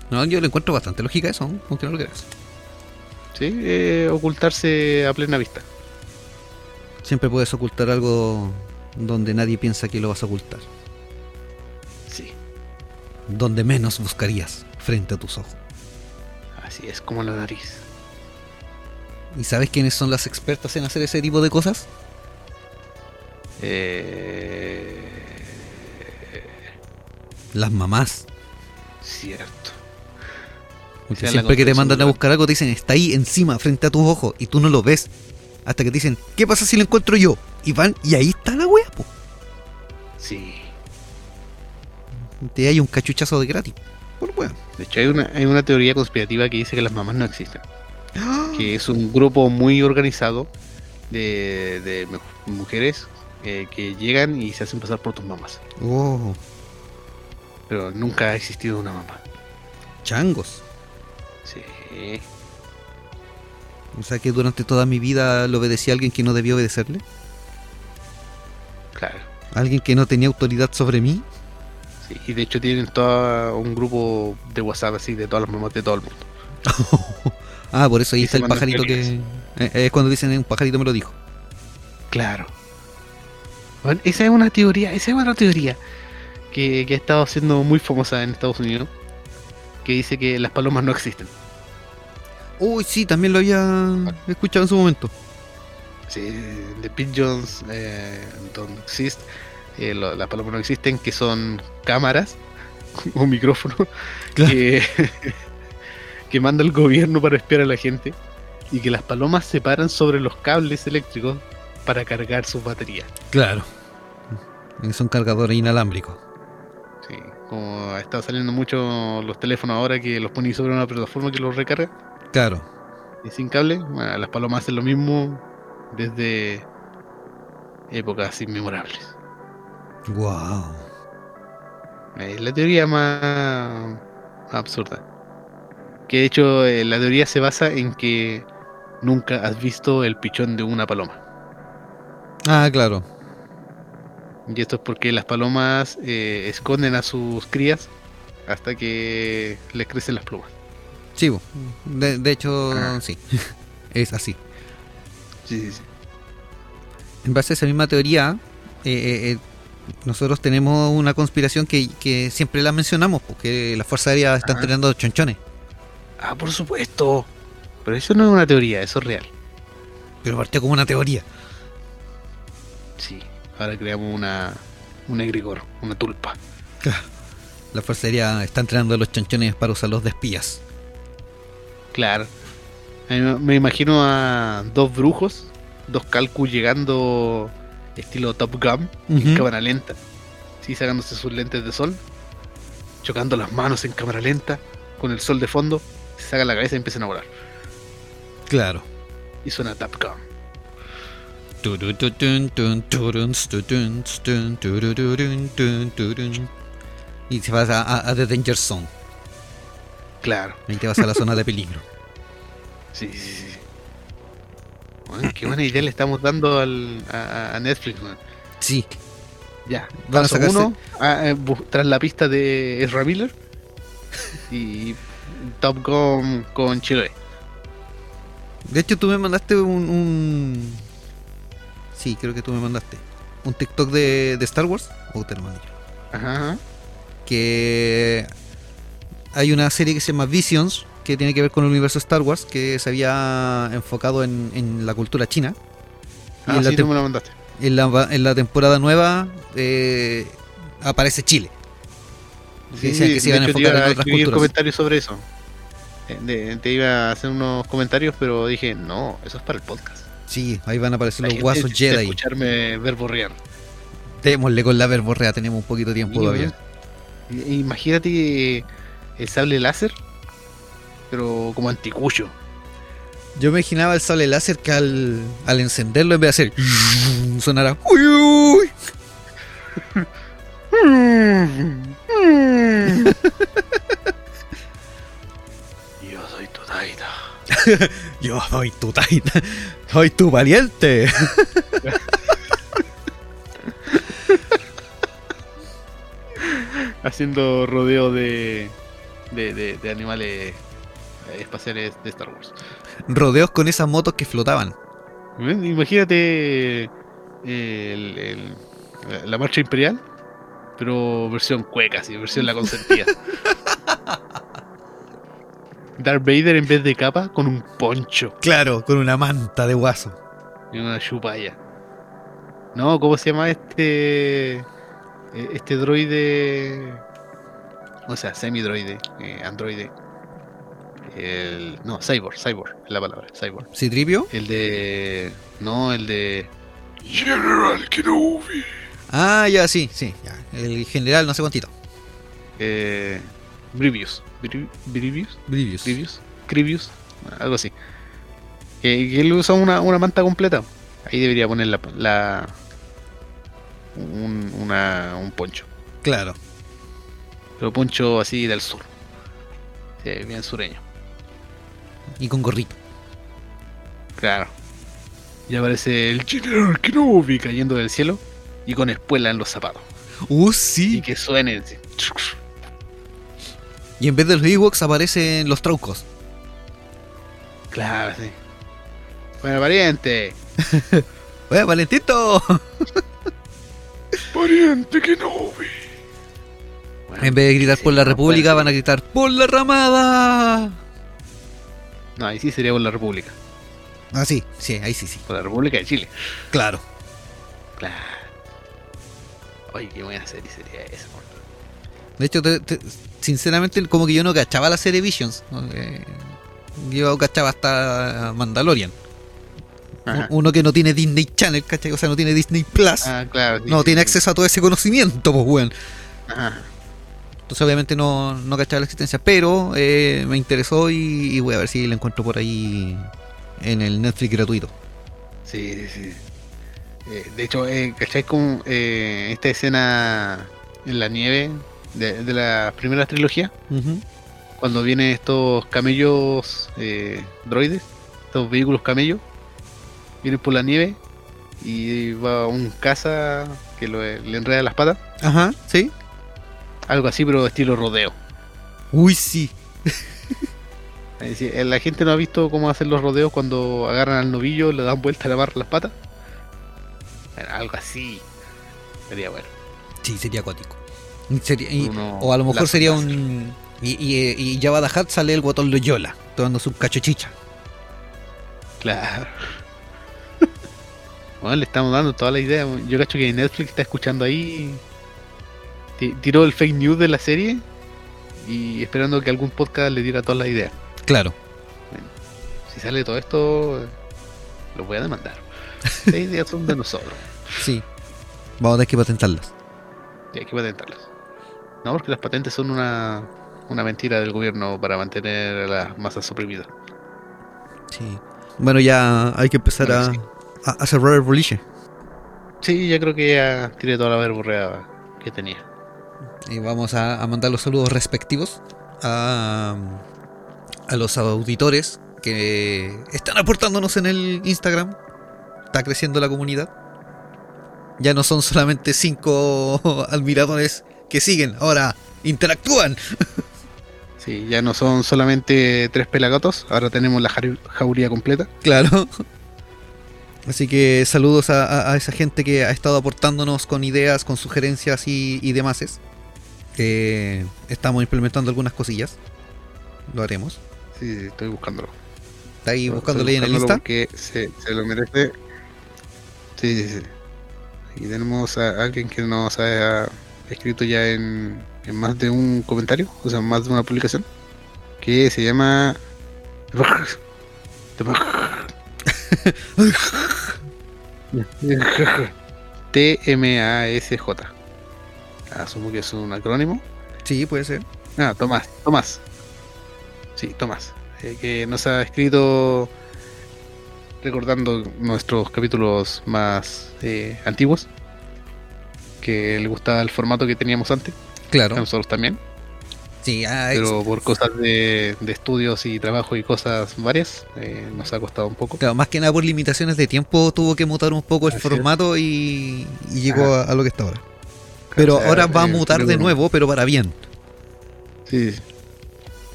No, yo le encuentro bastante lógica eso, aunque no lo creas.
¿sí? Eh, ocultarse a plena vista.
Siempre puedes ocultar algo donde nadie piensa que lo vas a ocultar.
Sí,
Donde menos buscarías frente a tus ojos.
así es como la nariz.
¿Y sabes quiénes son las expertas en hacer ese tipo de cosas?
Eh,
Las mamás.
cierto.
Porque siempre que te mandan a buscar algo te dicen, está ahí encima, frente a tus ojos, y tú no lo ves. Hasta que te dicen, ¿qué pasa si lo encuentro yo? Y van, y ahí está la wea, po.
Sí.
Te hay un cachuchazo de gratis. Por wea.
De hecho, hay una, hay una teoría conspirativa que dice que las mamás no existen. Que es un grupo muy organizado de, de mu- mujeres eh, que llegan y se hacen pasar por tus mamás.
Oh,
Pero nunca ha existido una mamá.
changos.
Sí.
O sea que durante toda mi vida le obedecí a alguien que no debía obedecerle.
Claro.
Alguien que no tenía autoridad sobre mí.
Sí, y de hecho tienen todo un grupo de WhatsApp así de todas las mamás de todo el mundo. (laughs)
Ah, por eso ahí está el pajarito que...
teorías.
eh, es cuando dicen, un pajarito me lo dijo.
Claro. Bueno, esa es una teoría, esa es una teoría que, que ha estado siendo muy famosa en Estados Unidos. Que dice que las palomas no existen.
Uy, sí, también lo había escuchado en su momento.
Sí, The Pigeons eh, don't exist. eh, lo- las palomas no existen, que son cámaras (laughs) o micrófonos
Claro.
que, (laughs) que manda el gobierno para espiar a la gente y que las palomas se paran sobre los cables eléctricos para cargar sus baterías.
Claro. Son cargadores inalámbricos.
Sí, como está saliendo mucho los teléfonos ahora que los ponen sobre una plataforma que los recarga
Claro.
y sin cable, bueno, las palomas hacen lo mismo desde épocas inmemorables.
Wow.
Es la teoría más absurda. Que de hecho eh, la teoría se basa en que nunca has visto el pichón de una paloma.
Ah, claro.
Y esto es porque las palomas eh, esconden a sus crías hasta que les crecen las plumas.
Sí, de, de hecho,
Ah.
sí. (laughs) es así.
Sí, sí, sí.
En base a esa misma teoría, eh, nosotros tenemos una conspiración que, que siempre la mencionamos, porque la Fuerza Aérea está entrenando chonchones.
Ah, por supuesto. Pero eso no es una teoría, eso es real.
Pero partió como una teoría.
Sí. Ahora creamos una, un egregor, una tulpa.
La Fuerza Aérea está entrenando a los chonchones para usarlos de espías.
Claro. Me imagino a dos brujos, dos calcus llegando estilo Top Gun, en cámara lenta. Sí, sacándose sus lentes de sol, chocando las manos en cámara lenta, con el sol de fondo, se sacan la cabeza y empiezan a volar.
Claro.
Y suena
turun. Y se vas a, a- a The Danger Zone.
Claro.
Ahí te vas a la zona de peligro. (laughs)
Sí, sí, sí. Bueno, qué buena idea le estamos dando al, a, a Netflix, man.
Sí.
Ya,
Van a sacarse-
uno, ah, eh, tras la pista de Ezra Miller (laughs) y Top Gun con Chile.
De hecho, tú me mandaste un, un- Sí, creo que tú me mandaste. Un TikTok de, de Star Wars. O te lo mandé yo.
Ajá.
Que hay una serie que se llama Visions, que tiene que ver con el universo Star Wars, que se había enfocado en, en la cultura china.
Ah,
en, la
sí, tú me lo mandaste.
en la- en la temporada nueva eh, aparece Chile. Decían que se iban a enfocar en otras culturas.
comentarios sobre eso. Eh, te iba a hacer unos comentarios, pero dije, no, eso es para el podcast.
Sí, ahí van a aparecer los guasos Jedi.
escucharme verborrear.
Démosle con la verborrea, tenemos un poquito de tiempo todavía.
Imagínate el sable láser, pero como anticucho.
Yo imaginaba el sable láser que al, al encenderlo en vez de hacer (laughs) sonara uy, uy. (laughs) (laughs) (laughs)
Yo soy tu taita,
soy tu valiente. (laughs)
Haciendo rodeo de, de, de- de animales eh, espaciales de Star Wars.
Rodeos con esas motos que flotaban.
Imagínate el- el- la- la marcha imperial, pero versión cueca, sí, versión la consentida. (laughs) Darth Vader en vez de capa con un poncho
Claro, con una manta de guaso.
y una chupalla. No, ¿cómo se llama este eh, este droide? O sea, semi-droide, eh, androide. El, no, Cyborg, Cyborg, es la palabra, Cyborg.
¿Citripio?
El de. No, el de.
General Kenobi.
Ah, ya, sí, sí. Ya. El general, no sé cuántito.
Eh, Brivius. Bri- Brivius.
Grievous,
Grievous, algo así. Que, que él usa una, una manta completa. Ahí debería poner la, la- un, una- un poncho.
Claro.
Pero poncho así del sur. Sí, bien sureño.
Y con gorrito.
Claro. Y aparece el General Kenobi cayendo del cielo y con espuela en los zapatos.
Uh,
Y
sí.
que suene. así.
Y en vez de los Ewoks aparecen los Traucos.
Claro, sí. Bueno, pariente. (laughs)
¡Eh, Valentito! (laughs)
Pariente Kenobi.
Bueno,
En vez de gritar
sí,
por la
no
República, van a gritar ¡Por la Ramada!
No, ahí sí sería por la República.
Ah, sí, sí, ahí sí, sí.
Por la República de Chile.
Claro.
Claro. Oye, qué buena serie sería esa. por-
De hecho, te- te- sinceramente, como que yo no cachaba la serie Visions. Eh, yo cachaba hasta Mandalorian.
Ajá.
Uno que no tiene Disney Channel, ¿cachai? O sea, no tiene Disney Plus.
Ah, claro. sí,
no
sí,
tiene
sí.
acceso a todo ese conocimiento, pues, weón.
Ajá.
Entonces, obviamente, no, no cachaba la existencia. Pero eh, me interesó y, y voy a ver si la encuentro por ahí en el Netflix gratuito.
Sí, sí. Eh, de hecho, eh, ¿cachai? Como eh, esta escena en la nieve de, de la primera trilogía,
Ujú.
cuando vienen estos camellos eh, droides, estos vehículos camellos, vienen por la nieve y va un caza que lo- le enreda las patas,
Ajá, sí.
algo así, pero estilo rodeo.
Uy, sí.
Eh, la gente no ha visto cómo hacen los rodeos cuando agarran al novillo, le dan vuelta, le amarran las patas. Algo así. Sería bueno.
Sí, sería acuático. Sería- y- o a lo mejor sería un. Y, y, y Jabba the Hutt sale el guatón Loyola, tomando su cachochicha.
Claro. (laughs) bueno, le estamos dando toda la idea. Yo cacho que Netflix está escuchando ahí. ti- Tiró el fake news de la serie. Y esperando que algún podcast le diera toda la idea.
Claro.
Si sale todo esto, lo voy a demandar. (laughs) Las ideas son de nosotros.
Sí. Vamos a tener que patentarlas.
Y hay que patentarlas. No, porque las patentes son una, una mentira del gobierno para mantener a las masas oprimidas.
Sí. Bueno, ya hay que empezar
Bueno,
a,
sí.
a, a cerrar el boliche.
Sí, ya creo que ya tiré toda la verborrea que tenía.
Y vamos a, a mandar los saludos respectivos a, a los auditores que están aportándonos en el Instagram. Está creciendo la comunidad. Ya no son solamente cinco (laughs) admiradores que siguen, ahora interactúan. (laughs)
Sí, ya no son solamente tres pelagatos, ahora tenemos la jauría completa.
Claro. Así que saludos a, esa gente que ha estado aportándonos con ideas, con sugerencias y, y demás. Eh, estamos implementando algunas cosillas. Lo haremos.
Sí, sí, estoy buscándolo.
Está ahí buscándole ahí en el Insta.
Porque se, se lo merece. Sí, sí, sí. Y tenemos a alguien que nos ha escrito ya en, en más de un comentario, o sea, más de una publicación, que se llama... (laughs) T-M-A-S-J. Asumo que es un acrónimo.
Sí, puede ser.
Ah, Tomás, Tomás. Sí, Tomás. eh, que nos ha escrito recordando nuestros capítulos más eh, antiguos. Que le gustaba el formato que teníamos antes. A
Claro.
nosotros también.
Sí, ah,
Pero por cosas de, de estudios y trabajo y cosas varias, eh, nos ha costado un poco.
claro, más que nada por limitaciones de tiempo tuvo que mutar un poco el
Así
formato y, y llegó a, a lo que está ahora. Pero
O sea,
ahora va a
eh,
mutar de nuevo, pero para bien.
Sí. sí.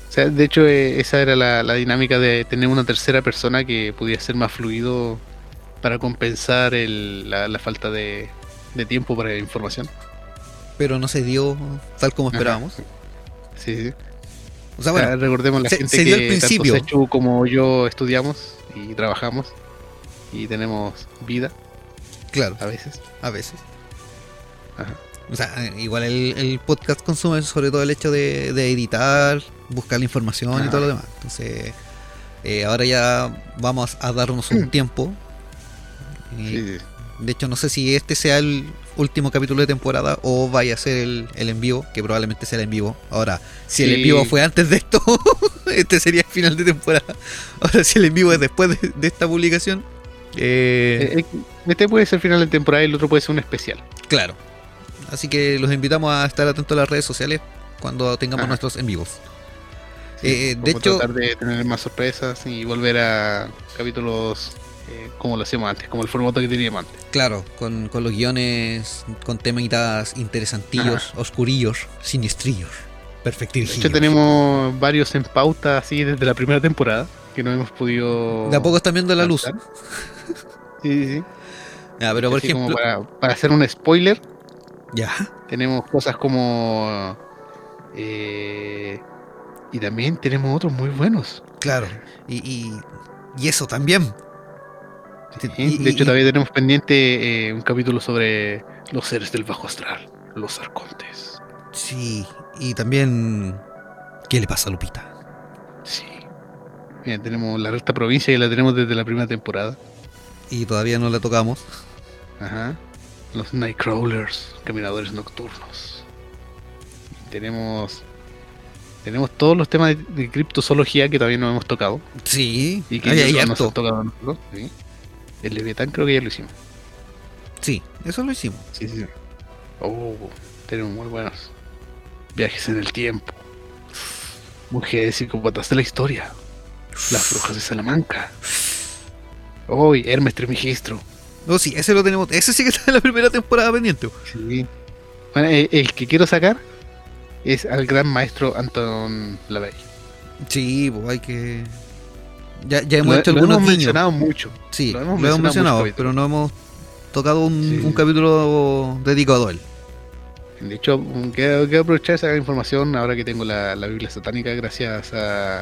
O sea, de hecho, eh, esa era la, la dinámica de tener una tercera persona que pudiera ser más fluido para compensar el- la, la falta de, de tiempo para la información.
Pero no se dio tal como
Ajá.
esperábamos.
Sí, sí.
O sea,
O sea,
bueno,
recordemos la
se-
gente
se dio al
que
principio.
tanto Sechu como yo estudiamos y trabajamos y tenemos vida
claro,
a veces.
a veces.
Ajá.
O sea, igual el, el podcast consume sobre todo el hecho de, de editar buscar la información y todo lo demás. Entonces, eh, ahora ya vamos a darnos un (clears throat) tiempo. Y.
Sí, sí.
De hecho, no sé si este sea el último capítulo de temporada o vaya a ser el, el en vivo, que probablemente será en vivo. Ahora, si el en vivo fue antes de esto, (laughs) este sería el final de temporada. Ahora, si el en vivo es después de, de esta publicación, eh,
Eh, eh, Este puede ser final de temporada y el otro puede ser un especial.
claro. Así que los invitamos a estar atentos a las redes sociales cuando tengamos
Ajá.
nuestros en vivos.
Sí,
Eh, de hecho-
tratar de tener más sorpresas y volver a capítulos eh, como lo hacíamos antes, como el formato que teníamos antes.
Claro, con, con los guiones, con temitas interesantillos, oscurillos, sinistrillos,
De
perfectillos.
hecho, tenemos varios en pauta así desde la primera temporada que no hemos podido.
De a poco están viendo la luz.
Sí, sí, sí.
Ya, pero por
Así como
ejemplo.
para, para hacer un spoiler,
Ya.
tenemos cosas como. eh, y también tenemos otros muy buenos.
Claro, y, y, y eso también.
Sí,
Y-
de hecho,
y-
todavía tenemos pendiente eh, un capítulo sobre los seres del bajo astral, los arcontes.
Sí, y también. ¿Qué le pasa a Lupita?
Sí. Mira, tenemos la recta provincia que la tenemos desde la primera temporada.
Y todavía no la tocamos.
Ajá. Los Nightcrawlers, caminadores nocturnos. Tenemos. Tenemos todos los temas de, criptozoología que todavía no hemos tocado.
Sí,
Y que
hay, hay
no nos
harto.
han tocado nosotros. ¿sí? El Leviatán creo que ya lo hicimos.
Sí, eso lo hicimos.
Sí, sí. sí. Oh, tenemos muy buenos. Viajes en el tiempo. Mujeres psicópatas de la historia. Las brujas de Salamanca. Oh, y Hermes Trismegistro.
No, sí, ese lo tenemos. Ese sí que (laughs) está en la primera temporada pendiente.
Sí. Bueno, el, el que quiero sacar es al gran maestro Anton Lavey.
Sí, pues hay que. Ya, ya hemos
Lo,
hecho
lo
algunos
hemos
guiños.
mencionado mucho.
Sí,
lo
lo
hemos
hemos,
mencionado
pero no hemos tocado un,
Sí.
un capítulo dedicado a él.
De hecho, quiero, quiero aprovechar esa información ahora que tengo la, la Biblia satánica gracias a,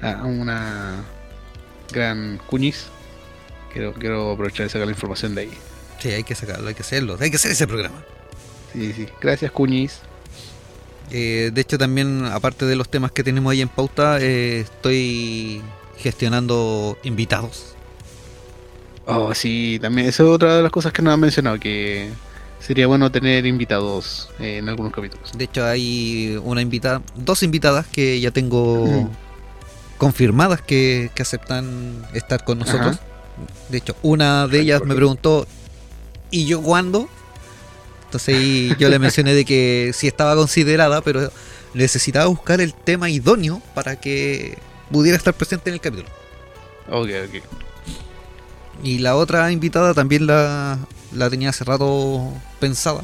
a una gran cuñiz. Quiero, quiero aprovechar de sacar la información de ahí.
Sí, hay que sacarlo, hay que hacerlo. Hay que hacer ese programa.
Sí, sí. Gracias, cuñiz.
Eh, de hecho, también, aparte de los temas que tenemos ahí en pauta, eh, estoy gestionando invitados.
Oh, sí, también. Esa es otra de las cosas que nos han mencionado, que sería bueno tener invitados eh, en algunos capítulos.
De hecho, hay una invitada, dos invitadas que ya tengo confirmadas que, que aceptan estar con nosotros.
Ajá.
De hecho, una de ellas me preguntó, ¿y yo cuándo? Entonces ahí yo le (laughs) mencioné de que sí estaba considerada, pero necesitaba buscar el tema idóneo para que pudiera estar presente en el capítulo.
Ok, ok.
Y la otra invitada también la, la tenía hace rato pensada.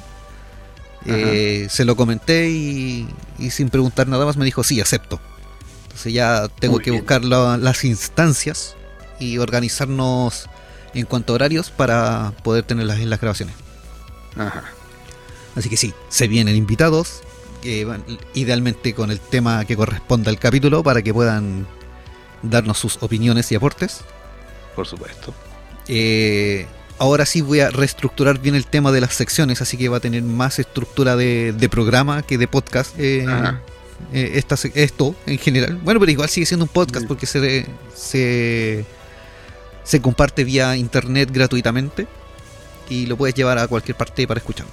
Eh, se lo comenté y, y sin preguntar nada más me dijo, sí, acepto. Entonces ya tengo
Muy
que
bien.
buscar la- las instancias y organizarnos en cuanto a horarios para poder tenerlas en las grabaciones.
Ajá.
Así que sí, se vienen invitados, que van- idealmente con el tema que corresponda al capítulo para que puedan darnos sus opiniones y aportes.
Por supuesto.
Eh, ahora sí voy a reestructurar bien el tema de las secciones, así que va a tener más estructura de, de programa que de podcast. eh, eh, esta esto en general. Bueno, pero igual sigue siendo un podcast
Mm.
porque se, se, se comparte vía internet gratuitamente y lo puedes llevar a cualquier parte para escucharlo.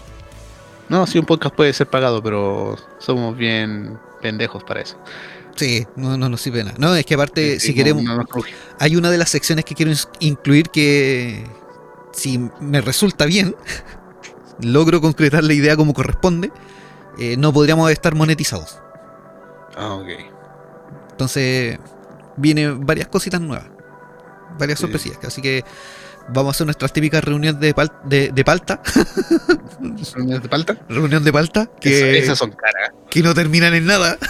No, sí, un podcast puede ser pagado, pero somos bien pendejos para eso.
Sí, no, no nos sirve nada. No, es que aparte,
Sí,
si
no-
queremos,
no
hay una de las secciones que quiero incluir que si me resulta bien, (laughs) logro concretar la idea como corresponde, eh, no podríamos estar monetizados.
Ah, ok.
Entonces, vienen varias cositas nuevas, varias
Sí.
sorpresillas. Así que vamos a hacer nuestras típicas reuniones de, pal- de, de palta, (laughs)
¿Reuniones de palta?
reunión de palta,
Que
que,
esas son caras.
que no terminan en nada. (laughs)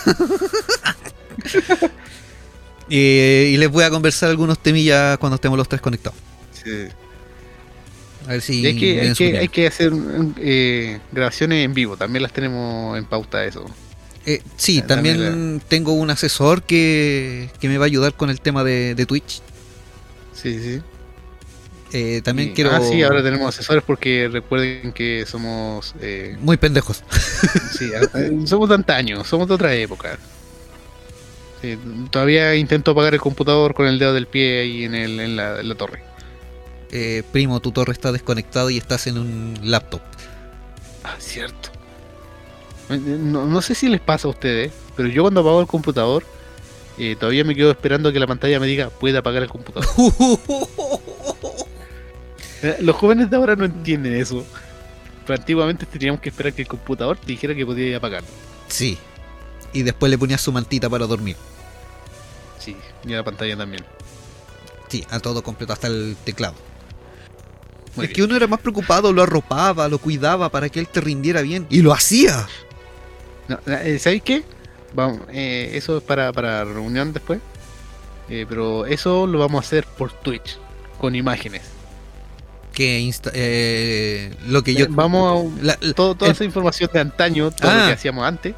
(laughs) Y les voy a conversar algunos temillas cuando estemos los tres conectados.
Sí.
A ver si
hay que, hay hay hacer eh, grabaciones en vivo, también las tenemos en pauta eso.
Eh, sí,
Eh, también
tengo un asesor que, que me va a ayudar con el tema de, de Twitch.
Sí, sí.
Eh, también quiero...
Ah, sí, ahora tenemos asesores porque recuerden que somos... eh,
Muy pendejos.
sí, somos de antaño, somos de otra época. Eh, todavía intento apagar el computador con el dedo del pie ahí en, el, en, la, en la torre.
Eh, primo, tu torre está desconectada y estás en un laptop.
Ah, cierto. Eh, No, no sé si les pasa a ustedes, pero yo cuando apago el computador, eh, todavía me quedo esperando que la pantalla me diga puede apagar el computador. (laughs) Los jóvenes de ahora no entienden eso. Pero antiguamente teníamos que esperar que el computador te dijera que podía apagar.
sí. Y después le ponías su mantita para dormir.
Sí, y a la pantalla también.
Sí, a todo completo, hasta el teclado.
Muy
es
bien.
que uno era más preocupado, lo arropaba, lo cuidaba para que él te rindiera bien. Y lo hacía.
No, eh, ¿Sabéis qué? Vamos, eh, eso es para, para reunión después. Eh, pero eso lo vamos a hacer por Twitch, con imágenes.
Que insta- eh, lo que yo.
Eh, vamos a,
la- la-
todo, toda
el-
esa información de antaño, todo lo
Ah.
que hacíamos antes,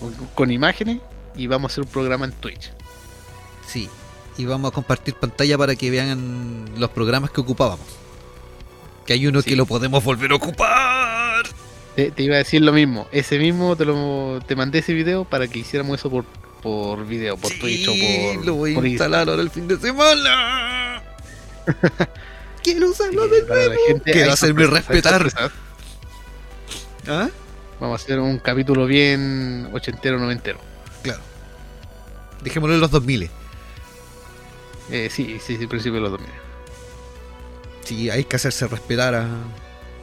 con, con imágenes, y vamos a hacer un programa en Twitch.
Sí. Y vamos a compartir pantalla para que vean los programas que ocupábamos. Que hay uno
Sí.
que lo podemos volver a ocupar.
Te, te iba a decir lo mismo, ese mismo te lo te mandé ese video para que hiciéramos eso por, por video, por
Sí,
Twitch o por.
lo voy
por
a
Instagram.
instalar ahora el fin de semana. (laughs) Quiero usarlo
Eh,
de nuevo.
gente,
Quiero hacerme respetar. ¿Ah?
Vamos a hacer un capítulo bien ochentero, noventero.
Claro. Dejémoslo en los 2000.
Eh, sí, sí, sí, principio de los 2000.
Sí, hay que hacerse respetar a-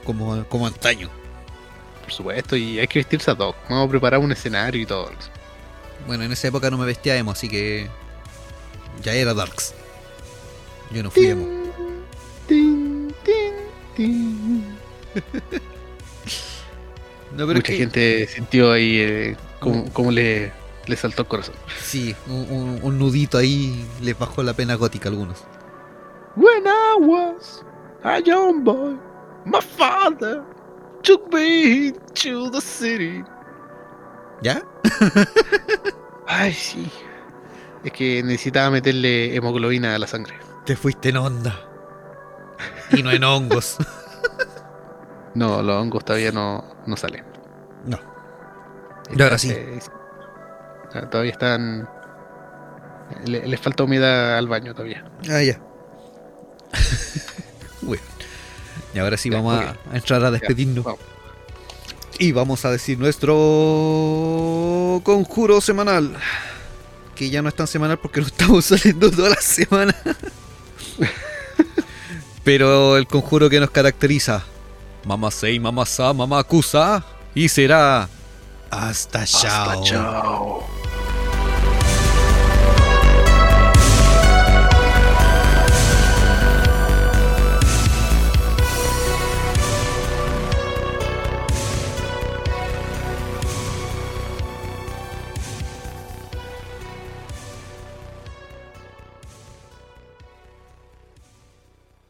como, como antaño.
Por supuesto, y hay que vestirse a todo. Vamos a preparar un escenario y todo.
Bueno, en esa época no me vestía emo, así que ya era Darks. Yo no fui emo.
Tin, tin, tin. (laughs)
No, pero
Mucha
que-
gente sintió ahí eh, como, como le, le saltó el corazón.
Sí, un, un- un nudito ahí les bajó la pena gótica a algunos.
When I was a young boy, my father took me to the city.
¿Ya? (laughs)
Ay, sí. Es que necesitaba meterle hemoglobina a la sangre.
Te fuiste en onda. Y no en hongos. (laughs)
No, los hongos todavía no, no salen.
No. Y ahora sí.
Eh, todavía están. Le- les falta humedad al baño todavía.
Ah, ya. (laughs) bueno. Y ahora sí
Ya,
vamos a, a entrar a despedirnos.
vamos.
Y vamos a decir nuestro conjuro semanal. Que ya no es tan semanal porque no (laughs) estamos saliendo toda la semana. (laughs) Pero el conjuro que nos caracteriza. Mamá sei, mamá sa, mamá acusa. Y será. Hasta chao.
chao.